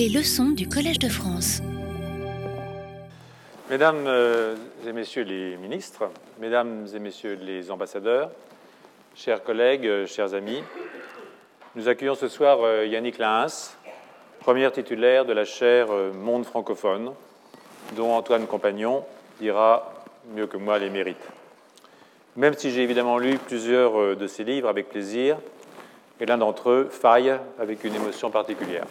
Les leçons du Collège de France. Mesdames euh, et messieurs les ministres, mesdames et messieurs les ambassadeurs, chers collègues, euh, chers amis, nous accueillons ce soir euh, Yannick Lahens, première titulaire de la chaire Monde francophone, dont Antoine Compagnon dira mieux que moi les mérites. Même si j'ai évidemment lu plusieurs de ses livres avec plaisir, et l'un d'entre eux, Faille, avec une émotion particulière.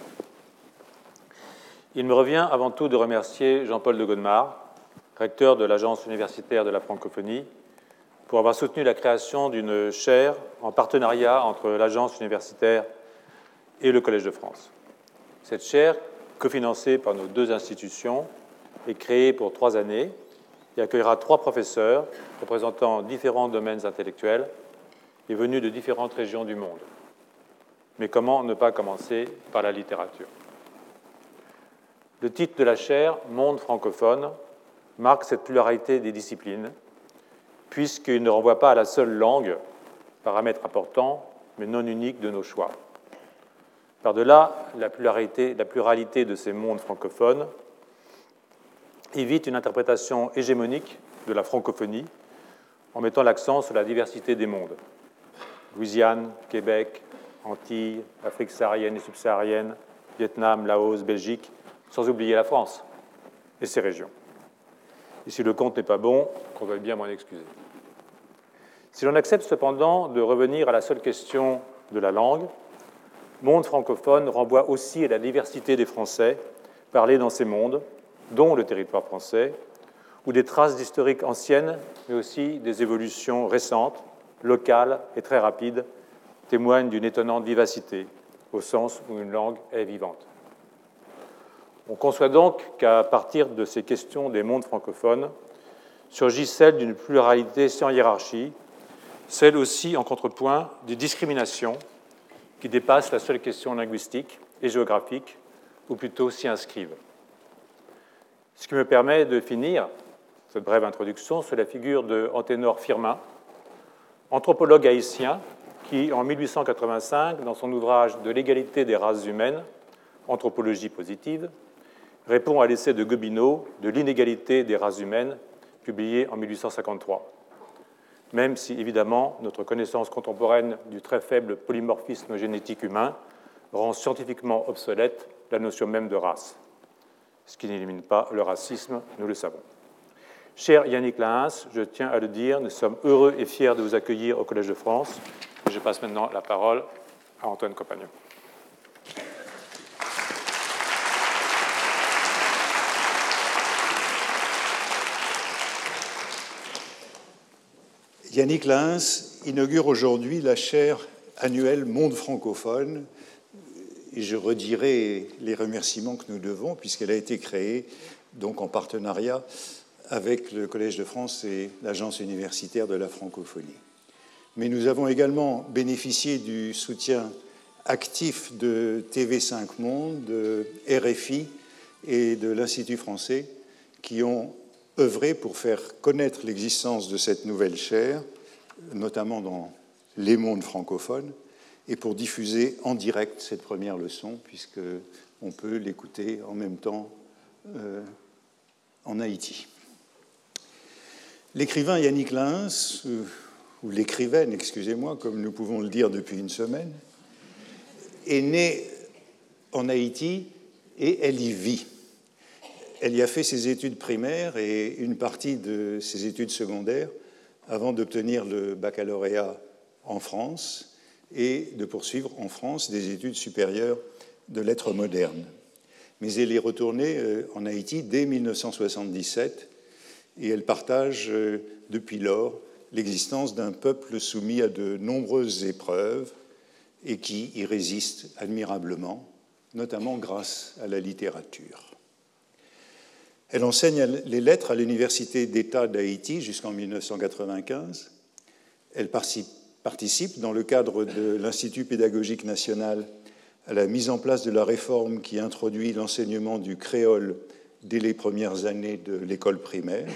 Il me revient avant tout de remercier Jean-Paul de Godemar, recteur de l'Agence universitaire de la francophonie, pour avoir soutenu la création d'une chaire en partenariat entre l'Agence universitaire et le Collège de France. Cette chaire, cofinancée par nos deux institutions, est créée pour trois années et accueillera trois professeurs représentant différents domaines intellectuels et venus de différentes régions du monde. Mais comment ne pas commencer par la littérature? Le titre de la chaire, Monde francophone, marque cette pluralité des disciplines, puisqu'il ne renvoie pas à la seule langue, paramètre important, mais non unique de nos choix. Par-delà la pluralité, la pluralité de ces mondes francophones, évite une interprétation hégémonique de la francophonie en mettant l'accent sur la diversité des mondes. Louisiane, Québec, Antilles, Afrique saharienne et subsaharienne, Vietnam, Laos, Belgique, sans oublier la France et ses régions. Et si le compte n'est pas bon, qu'on veuille bien m'en excuser. Si l'on accepte cependant de revenir à la seule question de la langue, monde francophone renvoie aussi à la diversité des Français parlés dans ces mondes, dont le territoire français, où des traces d'historique anciennes, mais aussi des évolutions récentes, locales et très rapides, témoigne d'une étonnante vivacité, au sens où une langue est vivante. On conçoit donc qu'à partir de ces questions des mondes francophones, surgit celle d'une pluralité sans hiérarchie, celle aussi en contrepoint des discriminations qui dépassent la seule question linguistique et géographique, ou plutôt s'y inscrivent. Ce qui me permet de finir cette brève introduction sur la figure de Anténor Firmin, anthropologue haïtien qui, en 1885, dans son ouvrage De l'égalité des races humaines, Anthropologie positive, répond à l'essai de Gobineau de l'inégalité des races humaines, publié en 1853. Même si, évidemment, notre connaissance contemporaine du très faible polymorphisme génétique humain rend scientifiquement obsolète la notion même de race, ce qui n'élimine pas le racisme, nous le savons. Cher Yannick Lahens, je tiens à le dire, nous sommes heureux et fiers de vous accueillir au Collège de France. Je passe maintenant la parole à Antoine Compagnon. Yannick Lins inaugure aujourd'hui la chaire annuelle Monde francophone. Et je redirai les remerciements que nous devons, puisqu'elle a été créée donc en partenariat avec le Collège de France et l'Agence universitaire de la francophonie mais nous avons également bénéficié du soutien actif de TV5 Monde, de RFI et de l'Institut français qui ont œuvré pour faire connaître l'existence de cette nouvelle chaire, notamment dans les mondes francophones, et pour diffuser en direct cette première leçon, puisqu'on peut l'écouter en même temps euh, en Haïti. L'écrivain Yannick Lins, euh, ou l'écrivaine, excusez-moi, comme nous pouvons le dire depuis une semaine, est née en Haïti et elle y vit. Elle y a fait ses études primaires et une partie de ses études secondaires avant d'obtenir le baccalauréat en France et de poursuivre en France des études supérieures de lettres modernes. Mais elle est retournée euh, en Haïti dès 1977 et elle partage euh, depuis lors l'existence d'un peuple soumis à de nombreuses épreuves et qui y résiste admirablement, notamment grâce à la littérature. Elle enseigne les lettres à l'Université d'État d'Haïti jusqu'en 1995. Elle participe, dans le cadre de l'Institut pédagogique national, à la mise en place de la réforme qui introduit l'enseignement du créole dès les premières années de l'école primaire.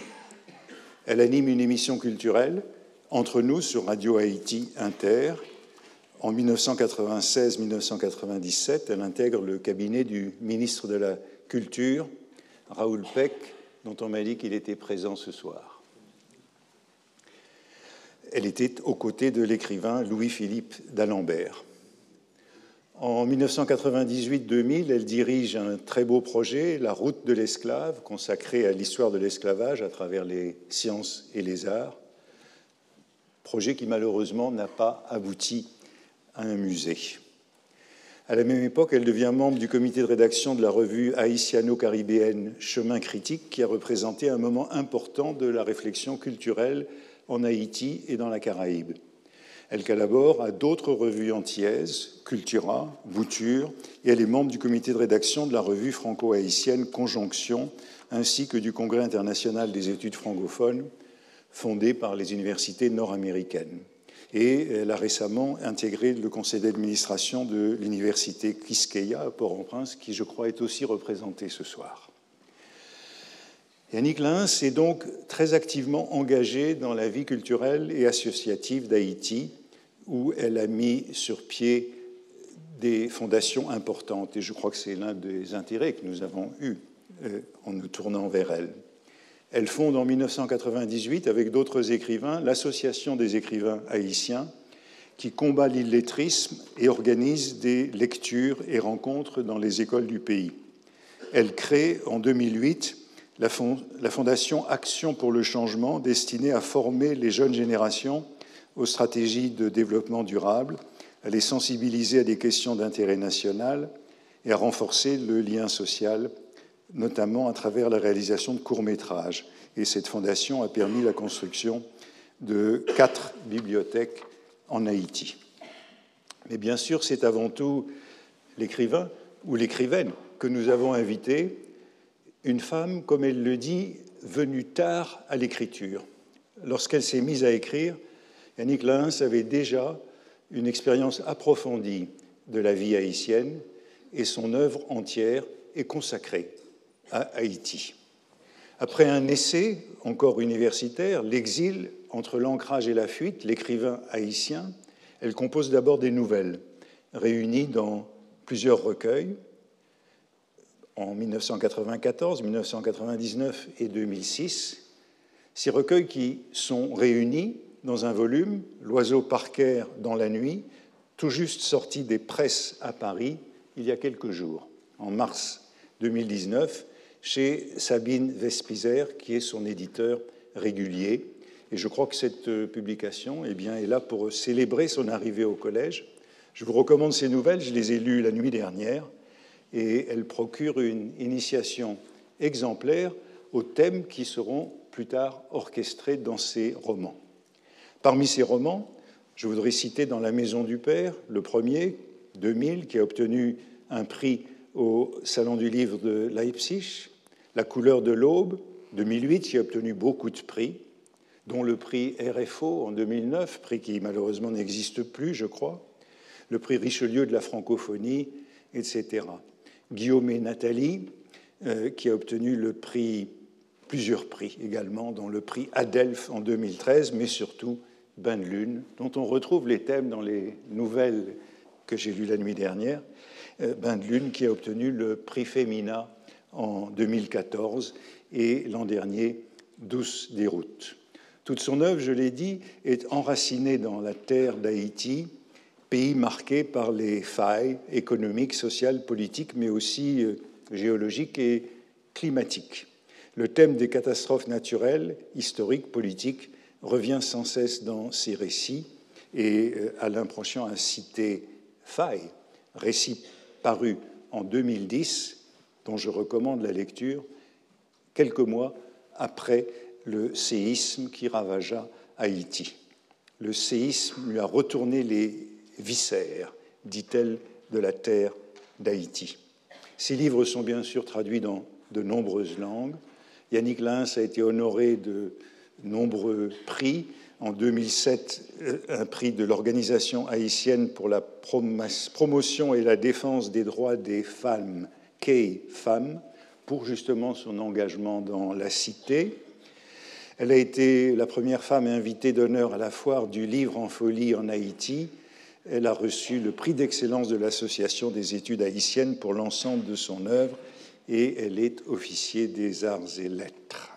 Elle anime une émission culturelle entre nous sur Radio Haïti Inter En 1996-1997, elle intègre le cabinet du ministre de la Culture, Raoul Peck, dont on m'a dit qu'il était présent ce soir. Elle était aux côtés de l'écrivain Louis-Philippe d'Alembert. En 1998-2000, elle dirige un très beau projet, La route de l'esclave, consacré à l'histoire de l'esclavage à travers les sciences et les arts, projet qui malheureusement n'a pas abouti à un musée. À la même époque, elle devient membre du comité de rédaction de la revue haïtiano-caribéenne Chemin critique, qui a représenté un moment important de la réflexion culturelle en Haïti et dans la Caraïbe. Elle collabore à d'autres revues antillaises, Cultura, Bouture, et elle est membre du comité de rédaction de la revue franco-haïtienne Conjonction, ainsi que du Congrès international des études francophones, fondé par les universités nord-américaines. Et elle a récemment intégré le conseil d'administration de l'université Quisqueya à Port-au-Prince, qui, je crois, est aussi représenté ce soir. Yannick Lins est donc très activement engagée dans la vie culturelle et associative d'Haïti, où elle a mis sur pied des fondations importantes. Et je crois que c'est l'un des intérêts que nous avons eus euh, en nous tournant vers elle. Elle fonde en 1998, avec d'autres écrivains, l'Association des écrivains haïtiens, qui combat l'illettrisme et organise des lectures et rencontres dans les écoles du pays. Elle crée en 2008 la, Fondation Action pour le changement, destinée à former les jeunes générations aux stratégies de développement durable, à les sensibiliser à des questions d'intérêt national et à renforcer le lien social, notamment à travers la réalisation de courts-métrages. Et cette fondation a permis la construction de quatre bibliothèques en Haïti. Mais bien sûr, c'est avant tout l'écrivain ou l'écrivaine que nous avons invité une femme, comme elle le dit, venue tard à l'écriture. Lorsqu'elle s'est mise à écrire, Yannick Lins avait déjà une expérience approfondie de la vie haïtienne et son œuvre entière est consacrée à Haïti. Après un essai, encore universitaire, L'exil entre l'ancrage et la fuite, l'écrivain haïtien, elle compose d'abord des nouvelles, réunies dans plusieurs recueils, en 1994, 1999 et 2006. Ces recueils qui sont réunis dans un volume, L'oiseau Parker dans la nuit, tout juste sorti des presses à Paris il y a quelques jours, en mars 2019, chez Sabine Vespizer, qui est son éditeur régulier. Et je crois que cette publication eh bien, est là pour célébrer son arrivée au collège. Je vous recommande ces nouvelles, je les ai lues la nuit dernière et elles procurent une initiation exemplaire aux thèmes qui seront plus tard orchestrés dans ces romans. Parmi ces romans, je voudrais citer Dans la maison du Père, le premier, 2000, qui a obtenu un prix au Salon du livre de Leipzig, La couleur de l'aube, 2008, qui a obtenu beaucoup de prix, dont le prix RFO en 2009, prix qui malheureusement n'existe plus, je crois, le prix Richelieu de la francophonie, etc. Guillaume et Nathalie, euh, qui a obtenu le prix, plusieurs prix également, dont le prix Adelph en 2013, mais surtout Bain de Lune, dont on retrouve les thèmes dans les nouvelles que j'ai lues la nuit dernière. Euh, Bain de Lune, qui a obtenu le prix Femina en 2014 et l'an dernier, Douce des. Toute son œuvre, je l'ai dit, est enracinée dans la terre d'Haïti, pays marqué par les failles économiques, sociales, politiques, mais aussi euh, géologiques et climatiques. Le thème des catastrophes naturelles, historiques, politiques, revient sans cesse dans ses récits, et euh, Alain Prochian a cité Faille, récit paru en 2010, dont je recommande la lecture, quelques mois après le séisme qui ravagea Haïti. Le séisme lui a retourné les viscères, dit-elle, de la terre d'Haïti. Ces livres sont bien sûr traduits dans de nombreuses langues. Yannick Lins a été honoré de nombreux prix. En 2007, euh, un prix de l'Organisation haïtienne pour la promotion et la défense des droits des femmes, Kay Femmes, pour justement son engagement dans la cité. Elle a été la première femme invitée d'honneur à la foire du livre en folie en Haïti elle a reçu le prix d'excellence de l'Association des études haïtiennes pour l'ensemble de son œuvre et elle est officier des arts et lettres.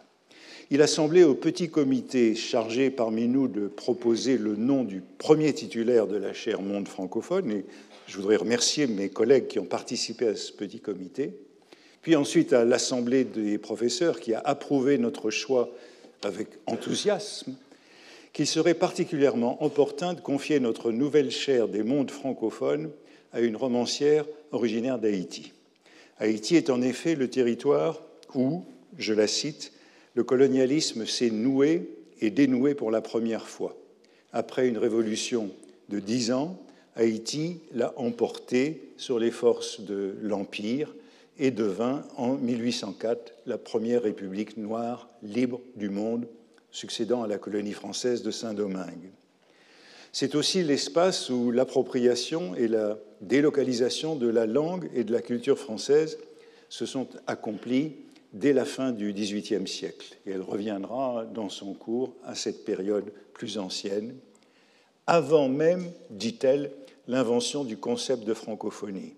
Il a semblé au petit comité chargé parmi nous de proposer le nom du premier titulaire de la chaire Monde francophone, et je voudrais remercier mes collègues qui ont participé à ce petit comité, puis ensuite à l'Assemblée des professeurs qui a approuvé notre choix avec enthousiasme, qu'il serait particulièrement opportun de confier notre nouvelle chaire des mondes francophones à une romancière originaire d'Haïti. Haïti est en effet le territoire où, je la cite, le colonialisme s'est noué et dénoué pour la première fois. Après une révolution de dix ans, Haïti l'a emporté sur les forces de l'Empire et devint en 1804 la première république noire libre du monde, succédant à la colonie française de Saint-Domingue. C'est aussi l'espace où l'appropriation et la délocalisation de la langue et de la culture française se sont accomplies dès la fin du XVIIIe siècle. Et elle reviendra dans son cours à cette période plus ancienne, avant même, dit-elle, l'invention du concept de francophonie.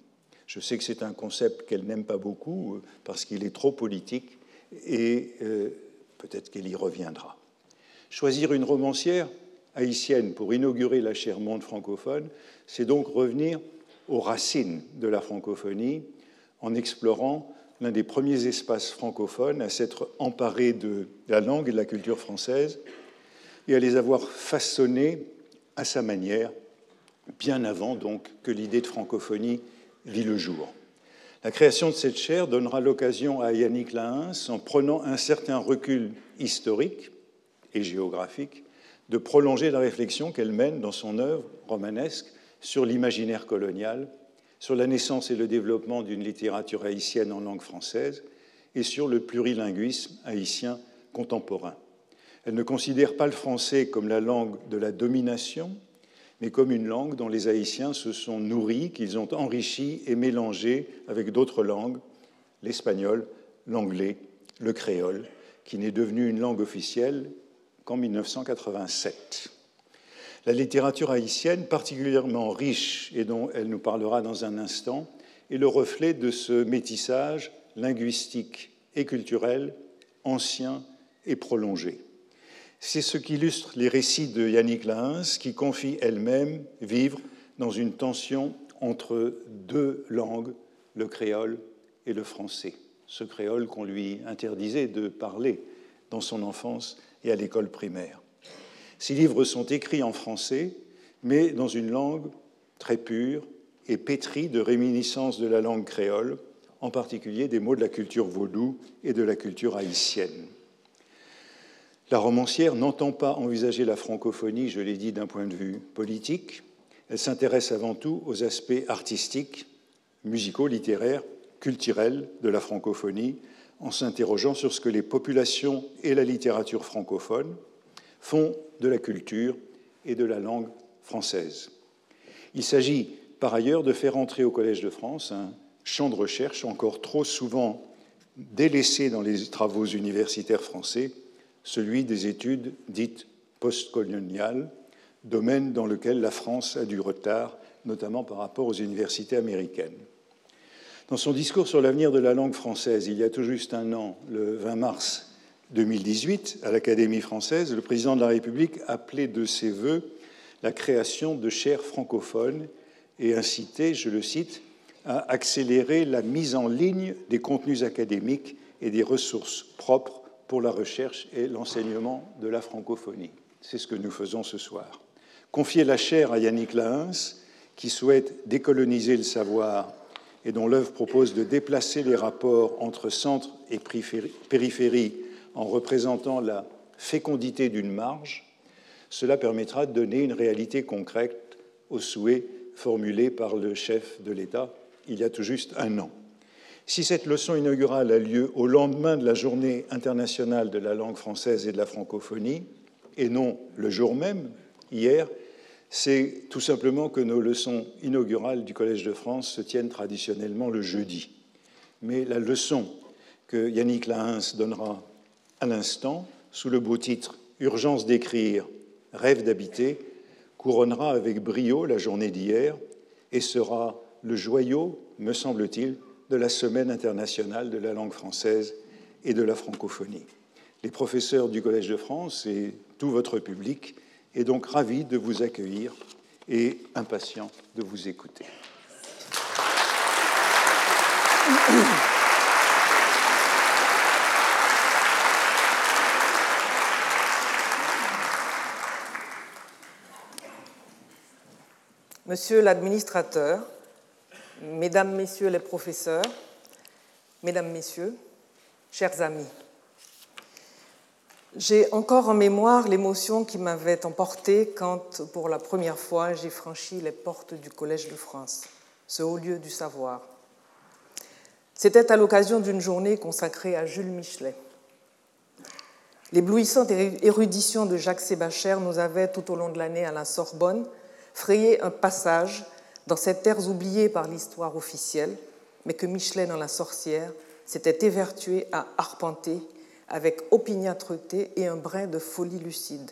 Je sais que c'est un concept qu'elle n'aime pas beaucoup euh, parce qu'il est trop politique et euh, peut-être qu'elle y reviendra. Choisir une romancière haïtienne pour inaugurer la chaire monde francophone, c'est donc revenir aux racines de la francophonie en explorant l'un des premiers espaces francophones à s'être emparé de la langue et de la culture française et à les avoir façonnés à sa manière, bien avant donc que l'idée de francophonie vit le jour. La création de cette chaire donnera l'occasion à Yannick Lahens, en prenant un certain recul historique et géographique, de prolonger la réflexion qu'elle mène dans son œuvre romanesque sur l'imaginaire colonial sur la naissance et le développement d'une littérature haïtienne en langue française et sur le plurilinguisme haïtien contemporain. Elle ne considère pas le français comme la langue de la domination, mais comme une langue dont les Haïtiens se sont nourris, qu'ils ont enrichi et mélangé avec d'autres langues, l'espagnol, l'anglais, le créole, qui n'est devenu une langue officielle qu'en 1987. La littérature haïtienne, particulièrement riche et dont elle nous parlera dans un instant, est le reflet de ce métissage linguistique et culturel ancien et prolongé. C'est ce qu'illustre les récits de Yannick Lahens, qui confie elle-même vivre dans une tension entre deux langues, le créole et le français. Ce créole qu'on lui interdisait de parler dans son enfance et à l'école primaire. Ces livres sont écrits en français, mais dans une langue très pure et pétrie de réminiscences de la langue créole, en particulier des mots de la culture vaudou et de la culture haïtienne. La romancière n'entend pas envisager la francophonie, je l'ai dit, d'un point de vue politique. Elle s'intéresse avant tout aux aspects artistiques, musicaux, littéraires, culturels de la francophonie, en s'interrogeant sur ce que les populations et la littérature francophone font de la culture et de la langue française. Il s'agit par ailleurs de faire entrer au Collège de France un champ de recherche encore trop souvent délaissé dans les travaux universitaires français, celui des études dites postcoloniales, domaine dans lequel la France a du retard, notamment par rapport aux universités américaines. Dans son discours sur l'avenir de la langue française, il y a tout juste un an, le 20 mars 2018, à l'Académie française, le président de la République appelait de ses voeux la création de chaires francophones et incitait, je le cite, à accélérer la mise en ligne des contenus académiques et des ressources propres pour la recherche et l'enseignement de la francophonie. C'est ce que nous faisons ce soir. Confier la chaire à Yannick Lahens, qui souhaite décoloniser le savoir et dont l'œuvre propose de déplacer les rapports entre centre et périphérie en représentant la fécondité d'une marge, cela permettra de donner une réalité concrète aux souhaits formulés par le chef de l'État il y a tout juste un an. Si cette leçon inaugurale a lieu au lendemain de la journée internationale de la langue française et de la francophonie, et non le jour même, hier, c'est tout simplement que nos leçons inaugurales du Collège de France se tiennent traditionnellement le jeudi. Mais la leçon que Yannick Lahens donnera à l'instant, sous le beau titre Urgence d'écrire, rêve d'habiter, couronnera avec brio la journée d'hier et sera le joyau, me semble-t-il, de la Semaine internationale de la langue française et de la francophonie. Les professeurs du Collège de France et tout votre public est donc ravi de vous accueillir et impatient de vous écouter. Monsieur l'administrateur, Mesdames, Messieurs les professeurs, Mesdames, Messieurs, chers amis, j'ai encore en mémoire l'émotion qui m'avait emportée quand, pour la première fois, j'ai franchi les portes du Collège de France, ce haut lieu du savoir. C'était à l'occasion d'une journée consacrée à Jules Michelet. L'éblouissante érudition de Jacques Sébacher nous avait, tout au long de l'année à la Sorbonne, frayé un passage dans ces terres oubliées par l'histoire officielle, mais que Michelet, dans La Sorcière, s'était évertué à arpenter avec opiniâtreté et un brin de folie lucide.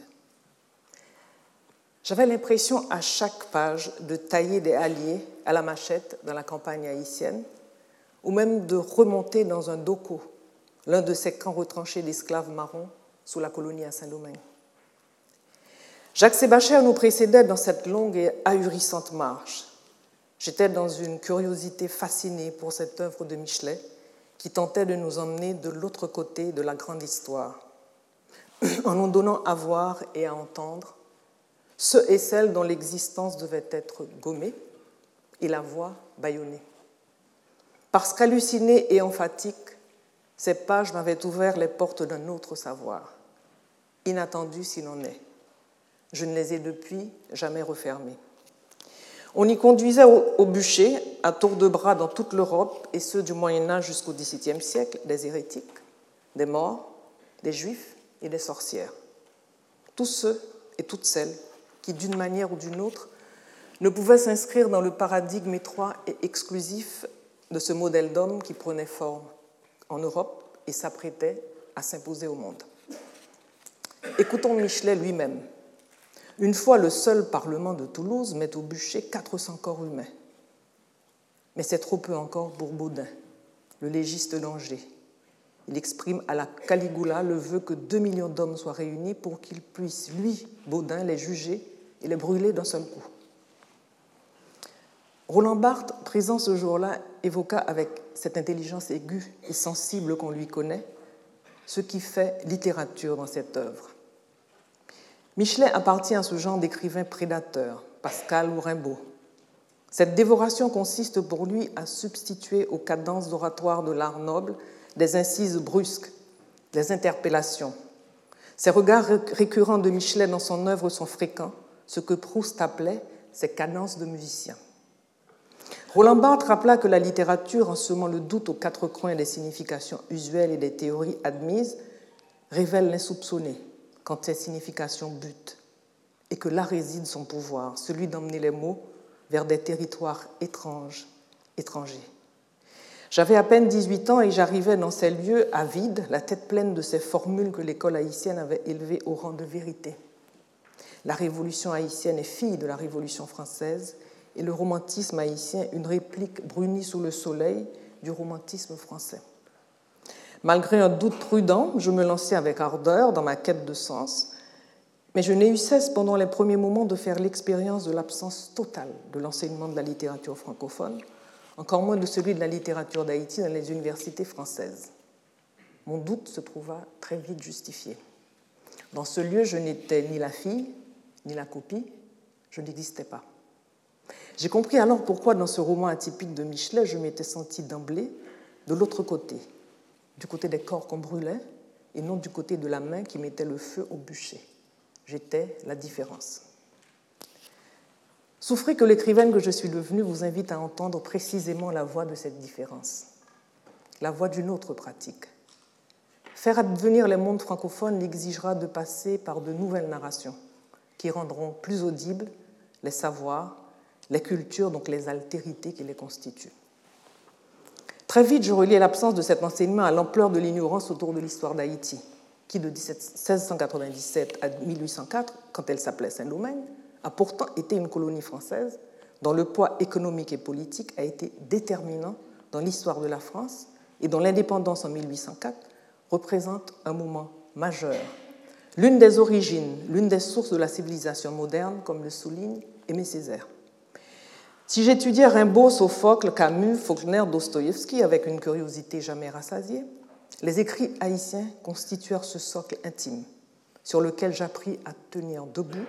J'avais l'impression à chaque page de tailler des alliés à la machette dans la campagne haïtienne, ou même de remonter dans un doko, l'un de ces camps retranchés d'esclaves marrons sous la colonie à Saint-Domingue. Jacques Sébacher nous précédait dans cette longue et ahurissante marche. J'étais dans une curiosité fascinée pour cette œuvre de Michelet qui tentait de nous emmener de l'autre côté de la grande histoire, en nous donnant à voir et à entendre ceux et celles dont l'existence devait être gommée et la voix bâillonnée. Parce qu'halluciné et emphatique, ces pages m'avaient ouvert les portes d'un autre savoir, inattendu s'il en est. Je ne les ai depuis jamais refermées. On y conduisait au, bûcher, à tour de bras dans toute l'Europe, et ceux du Moyen Âge jusqu'au XVIIe siècle, des hérétiques, des morts, des juifs et des sorcières. Tous ceux et toutes celles qui, d'une manière ou d'une autre, ne pouvaient s'inscrire dans le paradigme étroit et exclusif de ce modèle d'homme qui prenait forme en Europe et s'apprêtait à s'imposer au monde. Écoutons Michelet lui-même une fois, le seul Parlement de Toulouse met au bûcher 400 corps humains. Mais c'est trop peu encore pour Baudin, le légiste d'Angers. Il exprime à la Caligula le vœu que 2 millions d'hommes soient réunis pour qu'il puisse, lui, Baudin, les juger et les brûler d'un seul coup. Roland Barthes, présent ce jour-là, évoqua avec cette intelligence aiguë et sensible qu'on lui connaît ce qui fait littérature dans cette œuvre. Michelet appartient à ce genre d'écrivain prédateur, Pascal ou Rimbaud. Cette dévoration consiste pour lui à substituer aux cadences oratoires de l'art noble des incises brusques, des interpellations. Ces regards récurrents de Michelet dans son œuvre sont fréquents, ce que Proust appelait ses cadences de musicien. Roland Barthes rappela que la littérature, en semant le doute aux quatre coins des significations usuelles et des théories admises, révèle l'insoupçonné, quand ces significations butent, et que là réside son pouvoir, celui d'emmener les mots vers des territoires étranges, étrangers. J'avais à peine 18 ans et j'arrivais dans ces lieux avides, la tête pleine de ces formules que l'école haïtienne avait élevées au rang de vérité. La révolution haïtienne est fille de la révolution française et le romantisme haïtien une réplique brunie sous le soleil du romantisme français. Malgré un doute prudent, je me lançais avec ardeur dans ma quête de sens, mais je n'ai eu cesse pendant les premiers moments de faire l'expérience de l'absence totale de l'enseignement de la littérature francophone, encore moins de celui de la littérature d'Haïti dans les universités françaises. Mon doute se trouva très vite justifié. Dans ce lieu, je n'étais ni la fille, ni la copie, je n'existais pas. J'ai compris alors pourquoi dans ce roman atypique de Michelet, je m'étais sentie d'emblée de l'autre côté, du côté des corps qu'on brûlait et non du côté de la main qui mettait le feu au bûcher. J'étais la différence. Souffrez que l'écrivaine que je suis devenue vous invite à entendre précisément la voix de cette différence, la voix d'une autre pratique. Faire advenir les mondes francophones exigera de passer par de nouvelles narrations qui rendront plus audibles les savoirs, les cultures, donc les altérités qui les constituent. Très vite, je reliais l'absence de cet enseignement à l'ampleur de l'ignorance autour de l'histoire d'Haïti, qui de 1697 à 1804, quand elle s'appelait Saint-Domingue, a pourtant été une colonie française dont le poids économique et politique a été déterminant dans l'histoire de la France et dont l'indépendance en 1804 représente un moment majeur, l'une des origines, l'une des sources de la civilisation moderne, comme le souligne Aimé Césaire. Si j'étudiais Rimbaud, Sophocle, Camus, Faulkner, Dostoïevski avec une curiosité jamais rassasiée, les écrits haïtiens constituèrent ce socle intime sur lequel j'appris à tenir debout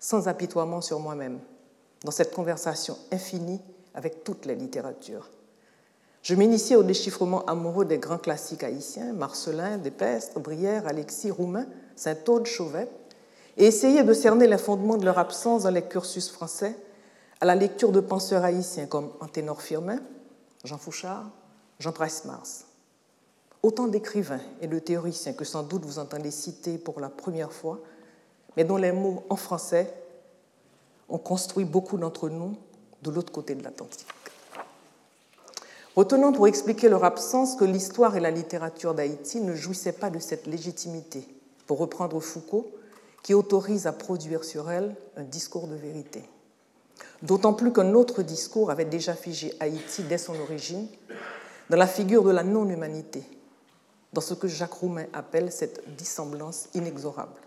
sans apitoiement sur moi-même, dans cette conversation infinie avec toutes les littératures. Je m'initiais au déchiffrement amoureux des grands classiques haïtiens, Marcelin, Despestre, Brière, Alexis, Roumain, Saint-Aude, Chauvet, et essayais de cerner les fondements de leur absence dans les cursus français à la lecture de penseurs haïtiens comme Anténor Firmin, Jean Fouchard, Jean Price-Mars. Autant d'écrivains et de théoriciens que sans doute vous entendez citer pour la première fois, mais dont les mots en français ont construit beaucoup d'entre nous de l'autre côté de l'Atlantique. Retenons pour expliquer leur absence que l'histoire et la littérature d'Haïti ne jouissaient pas de cette légitimité, pour reprendre Foucault, qui autorise à produire sur elle un discours de vérité. D'autant plus qu'un autre discours avait déjà figé Haïti dès son origine, dans la figure de la non-humanité, dans ce que Jacques Roumain appelle cette dissemblance inexorable.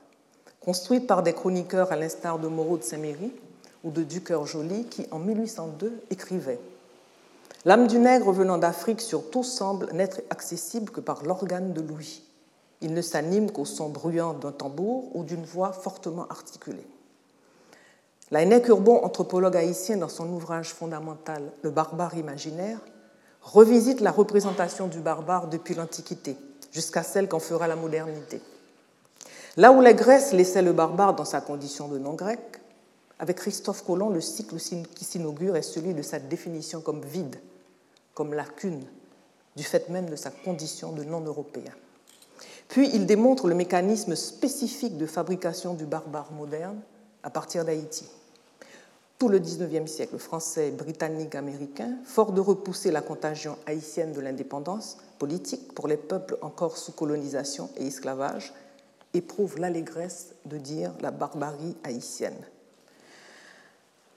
Construite par des chroniqueurs à l'instar de Moreau de Saint-Méry ou de Ducœur Joly, qui en 1802 écrivait L'âme du nègre venant d'Afrique surtout semble n'être accessible que par l'organe de l'ouïe. Il ne s'anime qu'au son bruyant d'un tambour ou d'une voix fortement articulée. Laennec Urbon, anthropologue haïtien, dans son ouvrage fondamental Le barbare imaginaire, revisite la représentation du barbare depuis l'Antiquité jusqu'à celle qu'en fera la modernité. Là où la Grèce laissait le barbare dans sa condition de non-grec, avec Christophe Colomb, le cycle qui s'inaugure est celui de sa définition comme vide, comme lacune, du fait même de sa condition de non-européen. Puis il démontre le mécanisme spécifique de fabrication du barbare moderne à partir d'Haïti. Tout le XIXe siècle français, britannique, américain, fort de repousser la contagion haïtienne de l'indépendance politique pour les peuples encore sous colonisation et esclavage, éprouve l'allégresse de dire la barbarie haïtienne.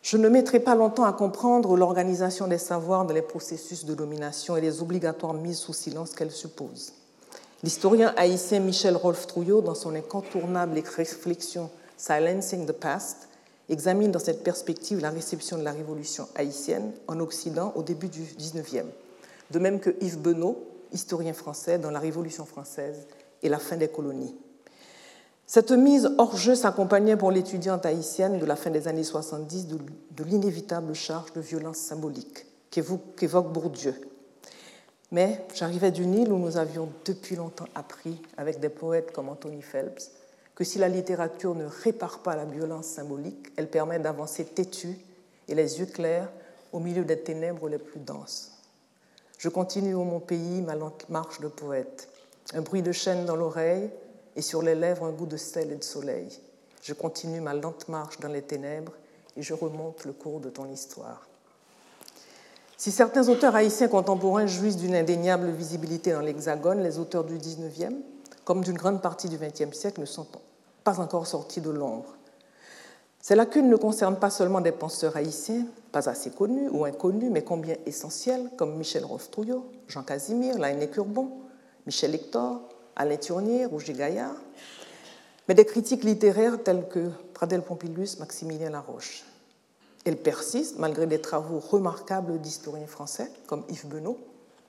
Je ne mettrai pas longtemps à comprendre l'organisation des savoirs dans les processus de domination et les obligatoires mises sous silence qu'elle suppose. L'historien haïtien Michel Rolf Trouillot, dans son incontournable réflexion Silencing the Past, examine dans cette perspective la réception de la révolution haïtienne en Occident au début du XIXe, de même que Yves Benot, historien français, dans la Révolution française et la fin des colonies. Cette mise hors jeu s'accompagnait pour l'étudiante haïtienne de la fin des années 70 de, l'inévitable charge de violence symbolique qu'évoque Bourdieu. Mais j'arrivais d'une île où nous avions depuis longtemps appris, avec des poètes comme Anthony Phelps, que si la littérature ne répare pas la violence symbolique, elle permet d'avancer têtu et les yeux clairs au milieu des ténèbres les plus denses. Je continue au mon pays ma lente marche de poète, un bruit de chaîne dans l'oreille, et sur les lèvres un goût de sel et de soleil. Je continue ma lente marche dans les ténèbres et je remonte le cours de ton histoire. Si certains auteurs haïtiens contemporains jouissent d'une indéniable visibilité dans l'Hexagone, les auteurs du XIXe, comme d'une grande partie du XXe siècle, ne sont pas encore sortis de l'ombre. Ces lacunes ne concernent pas seulement des penseurs haïtiens, pas assez connus ou inconnus, mais combien essentiels, comme Michel Rostrouillot, Jean Casimir, Laine Curbon, Michel Hector, Alain Tournier, Roger Gaillard, mais des critiques littéraires telles que Pradel Pompilius, Maximilien Laroche. Elles persistent malgré des travaux remarquables d'historiens français comme Yves Benot,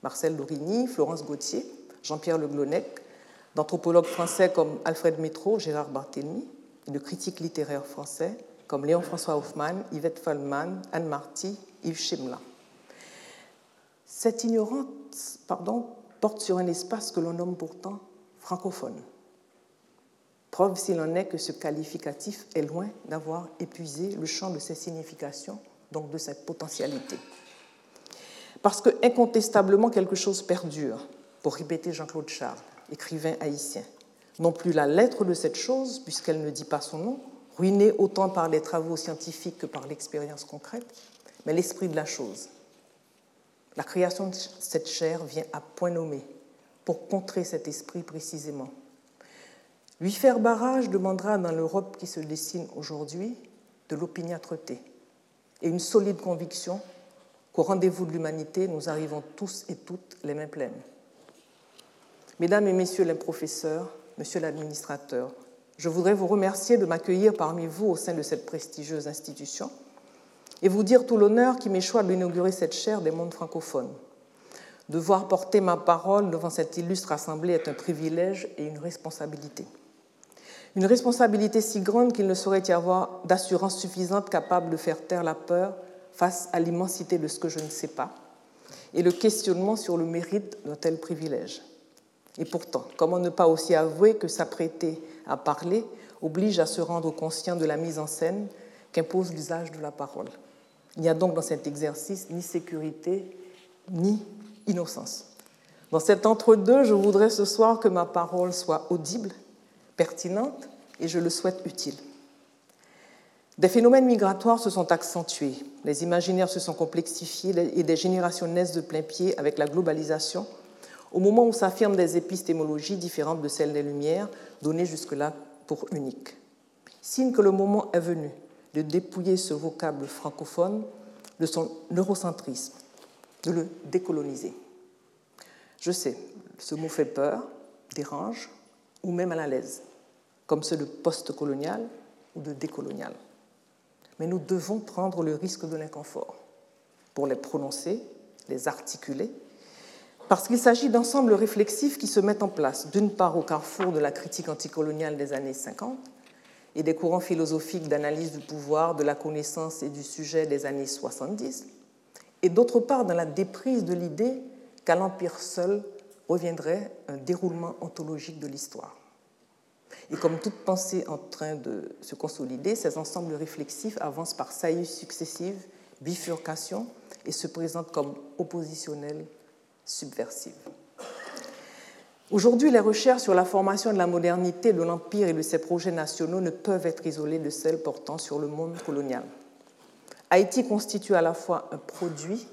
Marcel Dorigny, Florence Gauthier, Jean-Pierre Le Glonec, d'anthropologues français comme Alfred Métro, Gérard Barthélemy, et de critiques littéraires français comme Léon-François Hoffmann, Yvette Fallman, Anne Marty, Yves Chimla. Cette ignorance pardon, porte sur un espace que l'on nomme pourtant francophone. Preuve s'il en est que ce qualificatif est loin d'avoir épuisé le champ de ses significations, donc de sa potentialité. Parce que incontestablement quelque chose perdure, pour répéter Jean-Claude Charles, écrivain haïtien. Non plus la lettre de cette chose, puisqu'elle ne dit pas son nom, ruinée autant par les travaux scientifiques que par l'expérience concrète, mais l'esprit de la chose. La création de cette chair vient à point nommé, pour contrer cet esprit précisément. Lui faire barrage demandera dans l'Europe qui se dessine aujourd'hui de l'opiniâtreté et une solide conviction qu'au rendez-vous de l'humanité, nous arrivons tous et toutes les mains pleines. Mesdames et Messieurs les professeurs, Monsieur l'administrateur, je voudrais vous remercier de m'accueillir parmi vous au sein de cette prestigieuse institution et vous dire tout l'honneur qui m'échoit d'inaugurer cette chaire des mondes francophones. Devoir porter ma parole devant cette illustre assemblée est un privilège et une responsabilité. Une responsabilité si grande qu'il ne saurait y avoir d'assurance suffisante capable de faire taire la peur face à l'immensité de ce que je ne sais pas et le questionnement sur le mérite d'un tel privilège. Et pourtant, comment ne pas aussi avouer que s'apprêter à parler oblige à se rendre conscient de la mise en scène qu'impose l'usage de la parole? Il n'y a donc dans cet exercice ni sécurité ni innocence. Dans cet entre-deux, je voudrais ce soir que ma parole soit audible, pertinente et je le souhaite utile. Des phénomènes migratoires se sont accentués, les imaginaires se sont complexifiés et des générations naissent de plein pied avec la globalisation, au moment où s'affirment des épistémologies différentes de celles des Lumières, données jusque-là pour uniques. Signe que le moment est venu de dépouiller ce vocable francophone de son eurocentrisme, de le décoloniser. Je sais, ce mot fait peur, dérange ou même à l'aise, comme ceux de post-colonial ou de décolonial. Mais nous devons prendre le risque de l'inconfort pour les prononcer, les articuler parce qu'il s'agit d'ensembles réflexifs qui se mettent en place, d'une part au carrefour de la critique anticoloniale des années 50 et des courants philosophiques d'analyse du pouvoir, de la connaissance et du sujet des années 70, et d'autre part dans la déprise de l'idée qu'à l'Empire seul reviendrait un déroulement ontologique de l'histoire. Et comme toute pensée en train de se consolider, ces ensembles réflexifs avancent par saillies successives, bifurcations, et se présentent comme oppositionnels subversive. Aujourd'hui, les recherches sur la formation de la modernité de l'Empire et de ses projets nationaux ne peuvent être isolées de celles portant sur le monde colonial. Haïti constitue à la fois un produit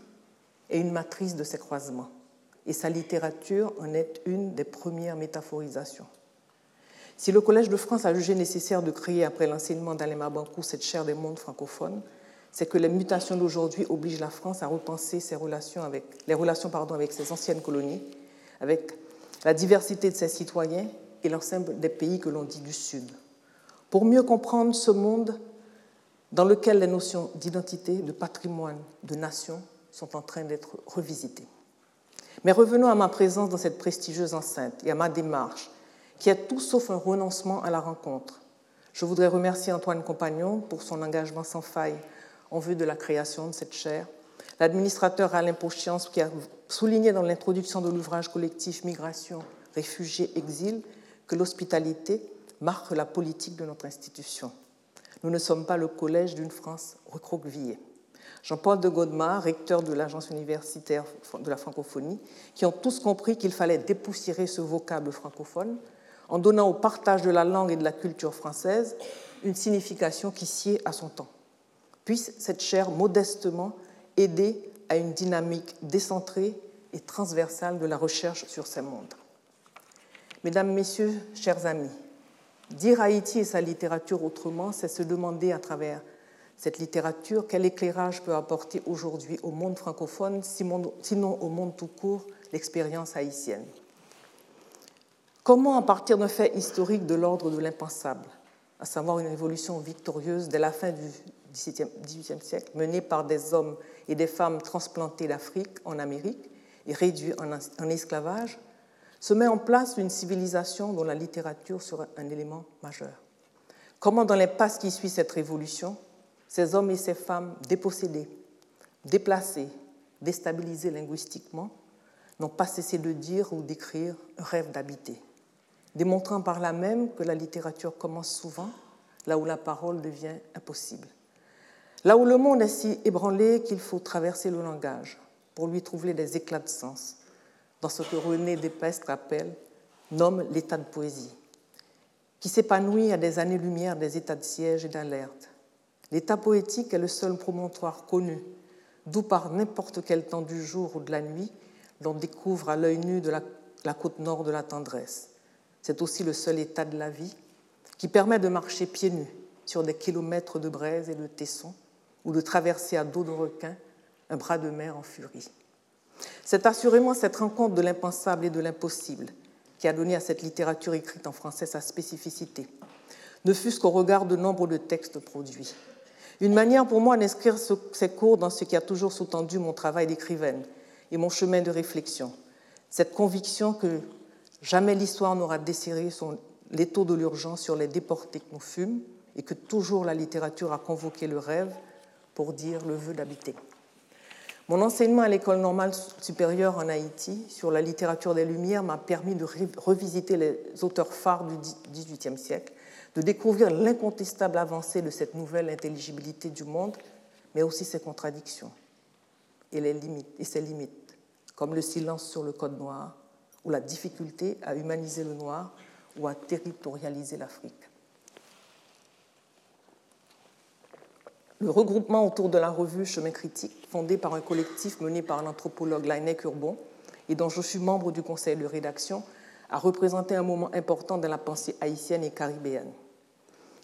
et une matrice de ces croisements, et sa littérature en est une des premières métaphorisations. Si le Collège de France a jugé nécessaire de créer, après l'enseignement d'Alema Bankou, cette chaire des mondes francophones, c'est que les mutations d'aujourd'hui obligent la France à repenser ses relations avec, les relations pardon, avec ses anciennes colonies, avec la diversité de ses citoyens et l'ensemble des pays que l'on dit du Sud. Pour mieux comprendre ce monde dans lequel les notions d'identité, de patrimoine, de nation sont en train d'être revisitées. Mais revenons à ma présence dans cette prestigieuse enceinte et à ma démarche, qui est tout sauf un renoncement à la rencontre. Je voudrais remercier Antoine Compagnon pour son engagement sans faille en vue de la création de cette chaire. L'administrateur Alain Pochiance, qui a souligné dans l'introduction de l'ouvrage collectif Migration, réfugiés, exil, que l'hospitalité marque la politique de notre institution. Nous ne sommes pas le collège d'une France recroquevillée. Jean-Paul de Godemar, recteur de l'Agence universitaire de la francophonie, qui ont tous compris qu'il fallait dépoussiérer ce vocable francophone en donnant au partage de la langue et de la culture française une signification qui sied à son temps puisse cette chaire modestement aider à une dynamique décentrée et transversale de la recherche sur ces mondes. Mesdames, Messieurs, chers amis, dire Haïti et sa littérature autrement, c'est se demander à travers cette littérature quel éclairage peut apporter aujourd'hui au monde francophone, sinon au monde tout court, l'expérience haïtienne. Comment, à partir d'un fait historique de l'ordre de l'impensable, à savoir une révolution victorieuse dès la fin du XVIIIe siècle, menée par des hommes et des femmes transplantés d'Afrique en Amérique et réduits en esclavage, se met en place une civilisation dont la littérature sera un élément majeur. Comment, dans l'impasse qui suit cette révolution, ces hommes et ces femmes dépossédés, déplacés, déstabilisés linguistiquement, n'ont pas cessé de dire ou d'écrire un rêve d'habiter, démontrant par là même que la littérature commence souvent là où la parole devient impossible. Là où le monde est si ébranlé qu'il faut traverser le langage pour lui trouver des éclats de sens, dans ce que René Despestre appelle, nomme l'état de poésie, qui s'épanouit à des années-lumière des états de siège et d'alerte. L'état poétique est le seul promontoire connu, d'où par n'importe quel temps du jour ou de la nuit, l'on découvre à l'œil nu de la, côte nord de la tendresse. C'est aussi le seul état de la vie qui permet de marcher pieds nus sur des kilomètres de braises et de tessons, ou de traverser à dos de requin un bras de mer en furie. C'est assurément cette rencontre de l'impensable et de l'impossible qui a donné à cette littérature écrite en français sa spécificité, ne fût-ce qu'au regard de nombre de textes produits. Une manière pour moi d'inscrire ces cours dans ce qui a toujours sous-tendu mon travail d'écrivaine et mon chemin de réflexion, cette conviction que jamais l'histoire n'aura desserré son l'étau de l'urgence sur les déportés que nous fûmes et que toujours la littérature a convoqué le rêve pour dire le vœu d'habiter. Mon enseignement à l'école normale supérieure en Haïti sur la littérature des Lumières m'a permis de revisiter les auteurs phares du XVIIIe siècle, de découvrir l'incontestable avancée de cette nouvelle intelligibilité du monde, mais aussi ses contradictions et, et ses limites, comme le silence sur le code noir ou la difficulté à humaniser le noir ou à territorialiser l'Afrique. Le regroupement autour de la revue Chemin critique, fondé par un collectif mené par l'anthropologue Lainec Urbon et dont je suis membre du conseil de rédaction, a représenté un moment important dans la pensée haïtienne et caribéenne.